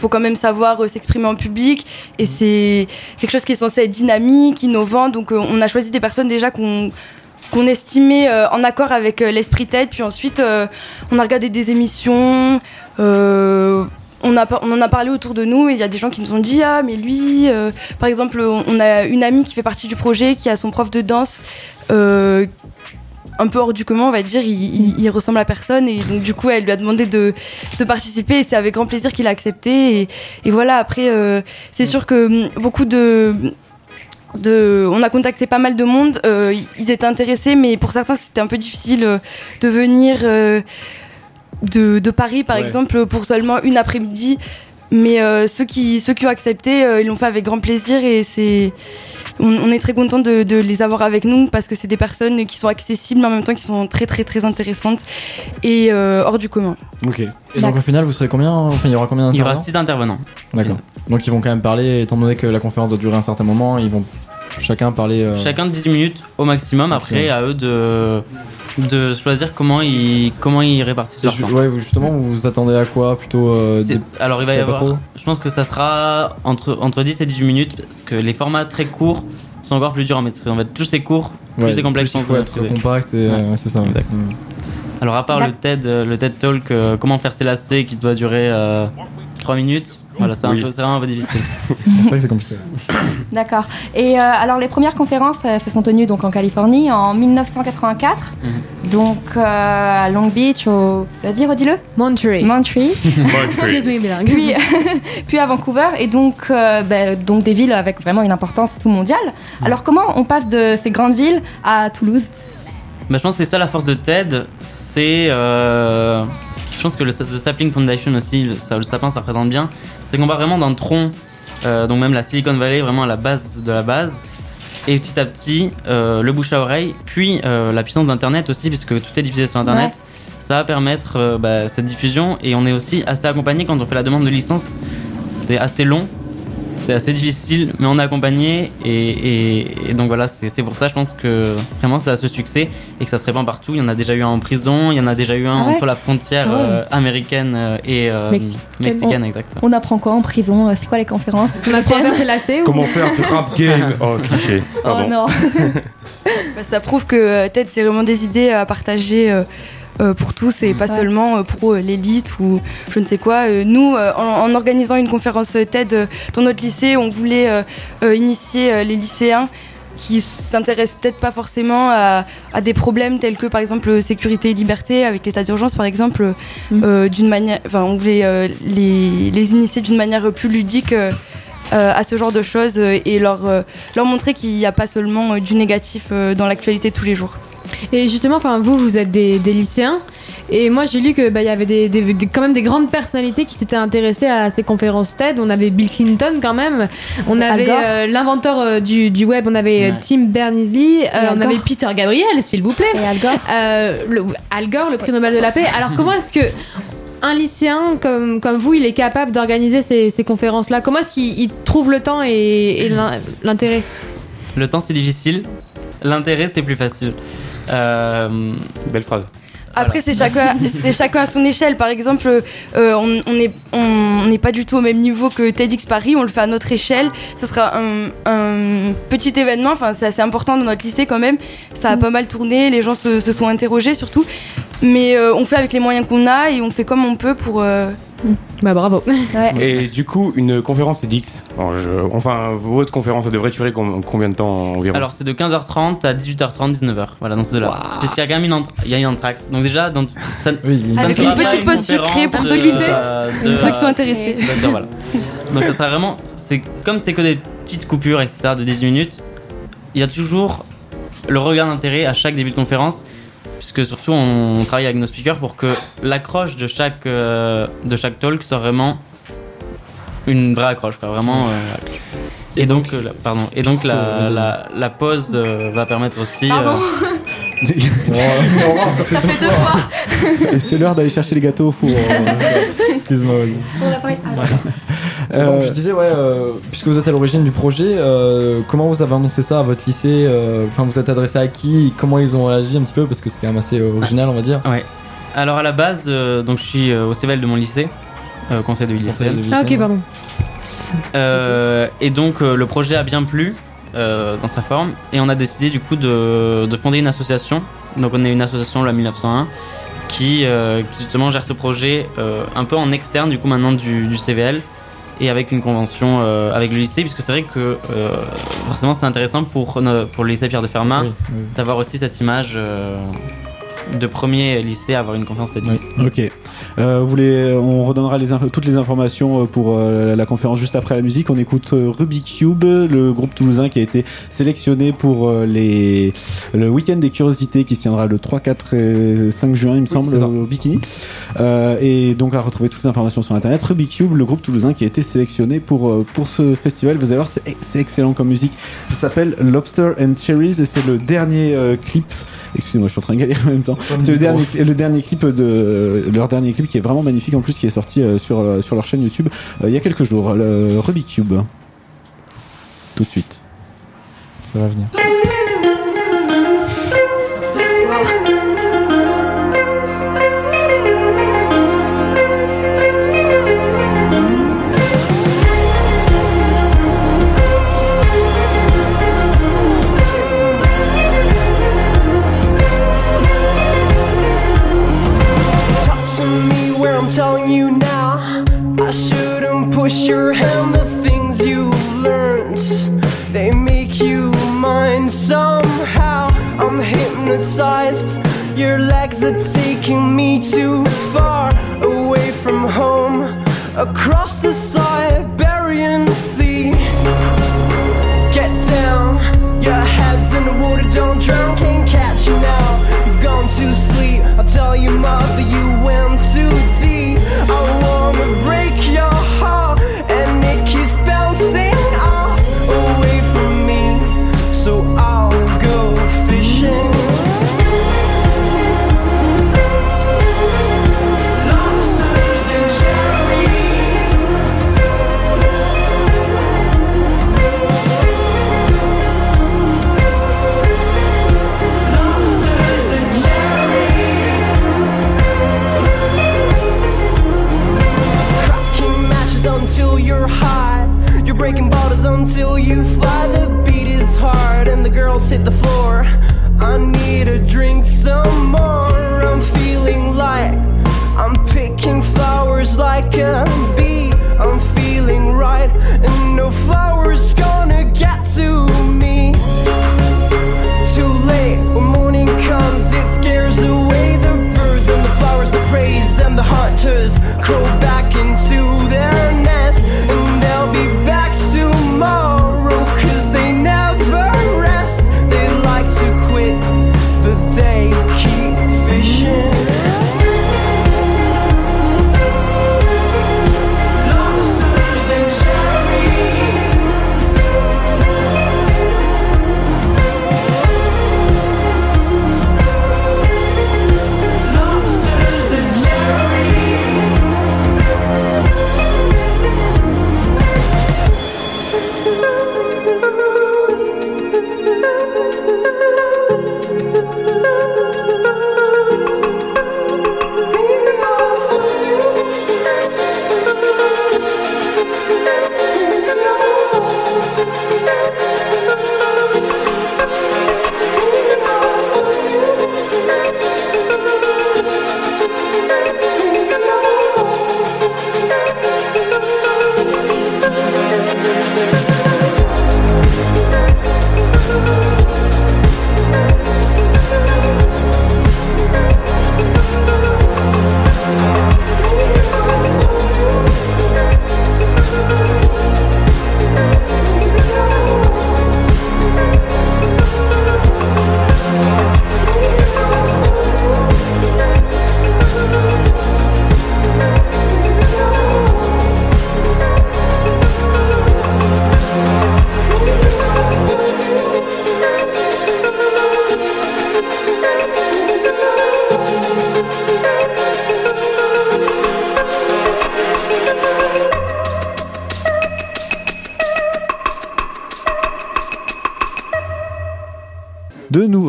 faut quand même savoir euh, s'exprimer en public et c'est quelque chose qui est censé être dynamique, innovant. Donc, on a choisi des personnes déjà qu'on qu'on estimait en accord avec l'esprit TED. Puis ensuite, on a regardé des émissions. On, a, en a parlé autour de nous et il y a des gens qui nous ont dit ah mais lui euh, par exemple on a une amie qui fait partie du projet qui a son prof de danse euh, un peu hors du commun, on va dire, il, il- ressemble à personne et donc du coup elle lui a demandé de, participer et c'est avec grand plaisir qu'il a accepté et, voilà après euh, c'est sûr que hum, beaucoup de on a contacté pas mal de monde, ils étaient intéressés, mais pour certains c'était un peu difficile de venir de, de Paris par Ouais. exemple pour seulement une après-midi. Mais euh, ceux, qui, ceux qui ont accepté, euh, ils l'ont fait avec grand plaisir et c'est, on, on est très content de, de les avoir avec nous parce que c'est des personnes qui sont accessibles mais en même temps qui sont très très très intéressantes et euh, hors du commun. Ok. Et donc au final, vous serez combien Enfin, il y aura combien Il y aura d'intervenants 6 intervenants. D'accord. Donc ils vont quand même parler, étant donné que la conférence doit durer un certain moment, ils vont chacun parler. euh, Chacun de 18 minutes au maximum. Après, Maximum. à eux de, de choisir comment ils, comment ils répartissent leur ju- temps. ouais, vous- justement, vous vous attendez à quoi Plutôt. euh, des- Alors il va y avoir, je pense que ça sera entre, entre 10 et 18 minutes parce que les formats très courts sont encore plus durs à maîtriser. En fait, plus c'est court, plus Ouais, c'est complexe. plus il faut être compact et Ouais. euh, c'est ça. Exact. Mm. Alors à part le TED, euh, le TED Talk, euh, comment faire ses lacets qui doit durer 3 minutes. Voilà, c'est Oui. vraiment un peu difficile. C'est vrai que c'est compliqué. D'accord. Et euh, alors les premières conférences euh, se sont tenues donc en Californie en 1984, Mhm. donc euh, à Long Beach, au vas-y redis-le. Monterey. Monterey. Excuse me, bilingue. puis, puis à Vancouver et donc, euh, ben, donc des villes avec vraiment une importance tout mondiale. Alors comment on passe de ces grandes villes à Toulouse? Bah, je pense que c'est ça la force de TED, c'est. euh, je pense que le, The Sapling Foundation aussi, le, ça- le sapin ça représente bien, c'est qu'on va vraiment d'un tronc, euh, donc même la Silicon Valley, vraiment à la base de la base, et petit à petit, euh, le bouche à oreille, puis euh, la puissance d'Internet aussi, puisque tout est diffusé sur Internet. Ouais. Ça va permettre euh, bah, cette diffusion et on est aussi assez accompagné quand on fait la demande de licence. C'est assez long, c'est assez difficile, mais on est accompagné et, et- et donc voilà, c'est pour ça je pense que vraiment ça a ce succès et que ça se répand partout. Il y en a déjà eu un en prison, il y en a déjà eu un Ah ouais entre la frontière Ah ouais. euh, américaine euh, et euh, Mexicaine. mexicaine, On- exactement. On apprend quoi en prison C'est quoi les conférences? On apprend à faire lacets ou? Comment faire du rap game? Oh, cliché. Oh Pardon. non Bah, ça prouve que TED, c'est vraiment des idées à partager euh, pour tous et pas Ouais. seulement euh, pour euh, l'élite ou je ne sais quoi. Euh, nous, euh, en, en organisant une conférence TED euh, dans notre lycée, on voulait euh, euh, initier euh, les lycéens qui s'intéressent peut-être pas forcément à, à des problèmes tels que par exemple euh, sécurité et liberté avec l'état d'urgence par exemple euh, d'une manière enfin on voulait euh, les, les initier d'une manière plus ludique euh, euh, à ce genre de choses euh, et leur, euh, leur montrer qu'il n'y a pas seulement euh, du négatif euh, dans l'actualité tous les jours. Et justement, enfin, vous, vous êtes des, des lycéens. Et moi, j'ai lu que bah, il y avait des, des- des- quand même des grandes personnalités qui s'étaient intéressées à ces conférences TED. On avait Bill Clinton quand même. On avait euh, l'inventeur euh, du, du web. On avait euh, Ouais. Tim Berners-Lee. euh, on avait. Peter Gabriel, s'il vous plaît. Et Al Gore Euh, le- Al Gore, le prix Nobel de la paix. Alors, comment est-ce que un lycéen comme, comme vous, il est capable d'organiser ces, ces conférences-là? Comment est-ce qu'il il trouve le temps et, et l'in- l'intérêt? Le temps c'est difficile, l'intérêt c'est plus facile. Euh, Belle phrase. Après, c'est chacun, c'est chacun à son échelle. Par exemple, euh, on on n'est on, n'est pas du tout au même niveau que TEDx Paris. On le fait à notre échelle. Ça sera un, un petit événement. Enfin, c'est assez important dans notre lycée quand même. Ça a pas mal tourné. Les gens se, se sont interrogés surtout. Mais euh, on fait avec les moyens qu'on a et on fait comme on peut pour. euh, Bah bravo. Et du coup, une conférence TEDx, bon, je- enfin, votre conférence, ça devrait durer com- combien de temps environ? Alors c'est de 15h30 à 18h30, 19h. Voilà, dans ce là Puisqu'il y a quand même une, entra- il y a une entracte. Donc déjà, dans, ça, Oui, il y a ça Avec une petite pause sucrée pour ceux qui étaient- de- ceux qui sont intéressés. D'accord, voilà. Donc ça sera vraiment, c'est comme c'est que des petites coupures, etc. de 18 minutes. Il y a toujours le regard d'intérêt à chaque début de conférence, puisque surtout on, travaille avec nos speakers pour que l'accroche de chaque euh, de chaque talk soit vraiment une vraie accroche, quoi, vraiment. euh, et donc, euh, la- pardon. Et donc la, la, la pause euh, va permettre aussi. Pardon. Ça fait deux fois. Et c'est l'heure d'aller chercher les gâteaux au four. Excuse-moi, vas-y. Euh, Donc, je disais, ouais, euh, puisque vous êtes à l'origine du projet, euh, comment vous avez annoncé ça à votre lycée euh, Enfin, vous êtes adressé à qui Comment ils ont réagi un petit peu Parce que c'est quand même assez original, on va dire. Ouais. Alors à la base, euh, donc je suis euh, au CVL de mon lycée, euh, conseil de lycée. Ah ok, pardon. Euh, et donc euh, le projet a bien plu. euh, dans sa forme. Et on a décidé du coup de, de fonder une association. Donc on est une association, la 1901, qui, euh, qui justement gère ce projet euh, un peu en externe du coup maintenant du, du CVL et avec une convention euh, avec le lycée, puisque c'est vrai que euh, forcément c'est intéressant pour, no- pour le lycée Pierre de Fermat d'avoir aussi cette image euh, de premier lycée à avoir une conférence TEDx. Ok. Euh, vous voulez, on redonnera les toutes les informations euh, pour euh, la conférence juste après la musique. On écoute euh, Rubik's Cube, le groupe toulousain qui a été sélectionné pour euh, les, le week-end des curiosités qui se tiendra le 3, 4 et 5 juin, il me semble, au Bikini. Euh, et donc à retrouver toutes les informations sur internet. Rubik's Cube, le groupe toulousain qui a été sélectionné pour, euh, pour ce festival. Vous allez voir, c'est c'est excellent comme musique. Ça s'appelle Lobster and Cherries et c'est le dernier euh, clip. Excusez-moi, je suis en train de galérer en même temps. C'est le dernier, le dernier clip de leur dernier clip qui est vraiment magnifique en plus qui est sorti euh, sur euh, sur leur chaîne YouTube euh, il y a quelques jours. Le Rubik's Cube. Tout de suite. Ça va venir.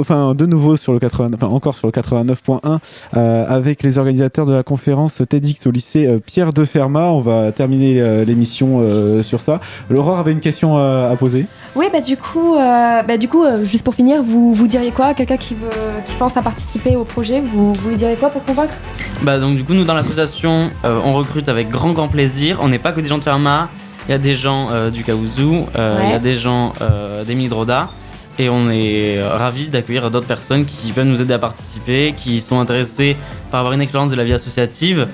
Enfin, de nouveau sur le 80, enfin, encore sur le 89.1 euh, avec les organisateurs de la conférence TEDx au lycée euh, Pierre de Fermat. On va terminer euh, l'émission euh, sur ça. L'aurore avait une question euh, à poser. Oui, bah du coup, euh, bah, du coup euh, juste pour finir, vous, vous diriez quoi? Quelqu'un qui, veut, qui pense à participer au projet, vous, vous lui diriez quoi pour convaincre? Bah donc du coup nous dans l'association euh, on recrute avec grand grand plaisir. On n'est pas que des gens de Fermat, il y a des gens euh, du Kaouzou, euh, il y a des gens euh, d'Émile Droda et on est euh, ravis d'accueillir d'autres personnes qui veulent nous aider à participer, qui sont intéressées par avoir une expérience de la vie associative,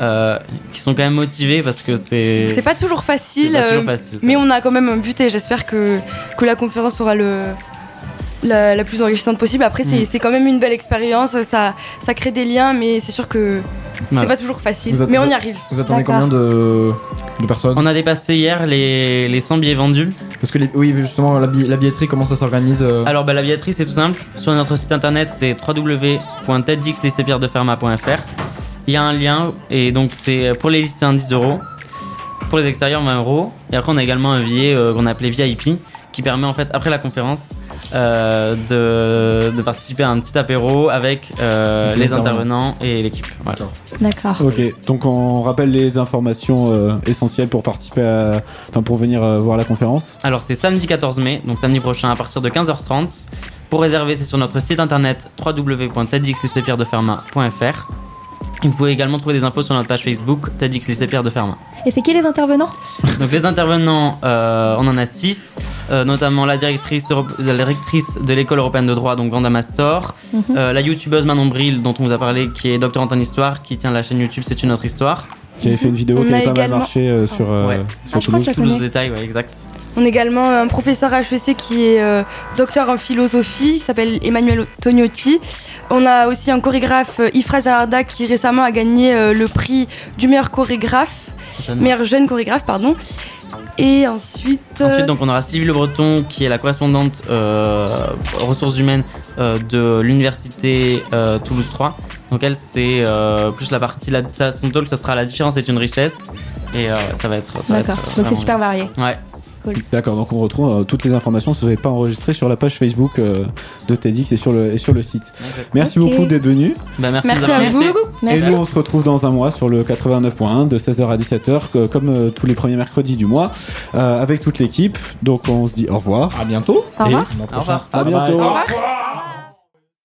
euh, qui sont quand même motivées parce que c'est C'est pas toujours facile, pas toujours euh, facile, mais on a quand même un but et j'espère que, que la conférence sera le, la, la plus enrichissante possible. Après, c'est Mm. c'est quand même une belle expérience, ça, ça crée des liens, mais c'est sûr que Voilà. c'est pas toujours facile. Mais on y arrive. Vous attendez combien de, de personnes? On a dépassé hier les, les 100 billets vendus. Parce que les- oui, justement, la, bi- la billetterie, comment ça s'organise euh? Alors bah, la billetterie c'est tout simple. Sur notre site internet c'est www.tedxlycéepierredefermat.fr. Il y a un lien et donc c'est pour les lycéens 10 euros, pour les extérieurs 20 euros. Et après on a également un billet euh, qu'on a appelé VIP qui permet en fait après la conférence de, de participer à un petit apéro avec euh, Les intervenants. et l'équipe. Voilà. D'accord. Ok, donc on rappelle les informations euh, essentielles pour participer à, enfin pour venir euh, voir la conférence. Alors c'est samedi 14 mai, donc samedi prochain à partir de 15h30. Pour réserver, c'est sur notre site internet www.tedxlycéepierredefermat.fr. Et vous pouvez également trouver des infos sur notre page Facebook TEDx Lycée Pierre de Fermat. Et c'est qui les intervenants? Donc les intervenants, euh, on en a six, euh, notamment la directrice, la directrice de l'école européenne de droit, donc Vanda Mastor, Mhm. euh, la youtubeuse Manon Bril, dont on vous a parlé, qui est doctorante en histoire, qui tient la chaîne YouTube C'est une autre histoire. Qui avait fait une vidéo On qui a avait pas mal marché euh, sur, euh, Ouais. sur Toulouse. Tous les détails, ouais, exact. On a également un professeur HEC qui est euh, docteur en philosophie, qui s'appelle Emmanuel Tognotti. On a aussi un chorégraphe, Ifra Zaharda, qui récemment a gagné euh, le prix du meilleur chorégraphe, Jeune. meilleur jeune chorégraphe, pardon. Et ensuite, Ensuite, donc, on aura Sylvie Le Breton, qui est la correspondante euh, ressources humaines euh, de l'université euh, Toulouse 3. Donc, elle, c'est plus la partie, ça, son talk, ça sera La différence est une richesse. Et ça va être. D'accord. Donc c'est super varié. Ouais. D'accord, donc on retrouve euh, toutes les informations si vous n'avez pas enregistré sur la page Facebook euh, de TEDx et sur le, et sur le site. Merci beaucoup d'être venu. Bah, merci, Merci à vous. Et nous, on se retrouve dans un mois sur le 89.1 de 16h à 17h, que- comme euh, tous les premiers mercredis du mois, euh, avec toute l'équipe. Donc on se dit au revoir. À bientôt. Au revoir. Et- Au revoir. À bientôt. Bye bye. au revoir.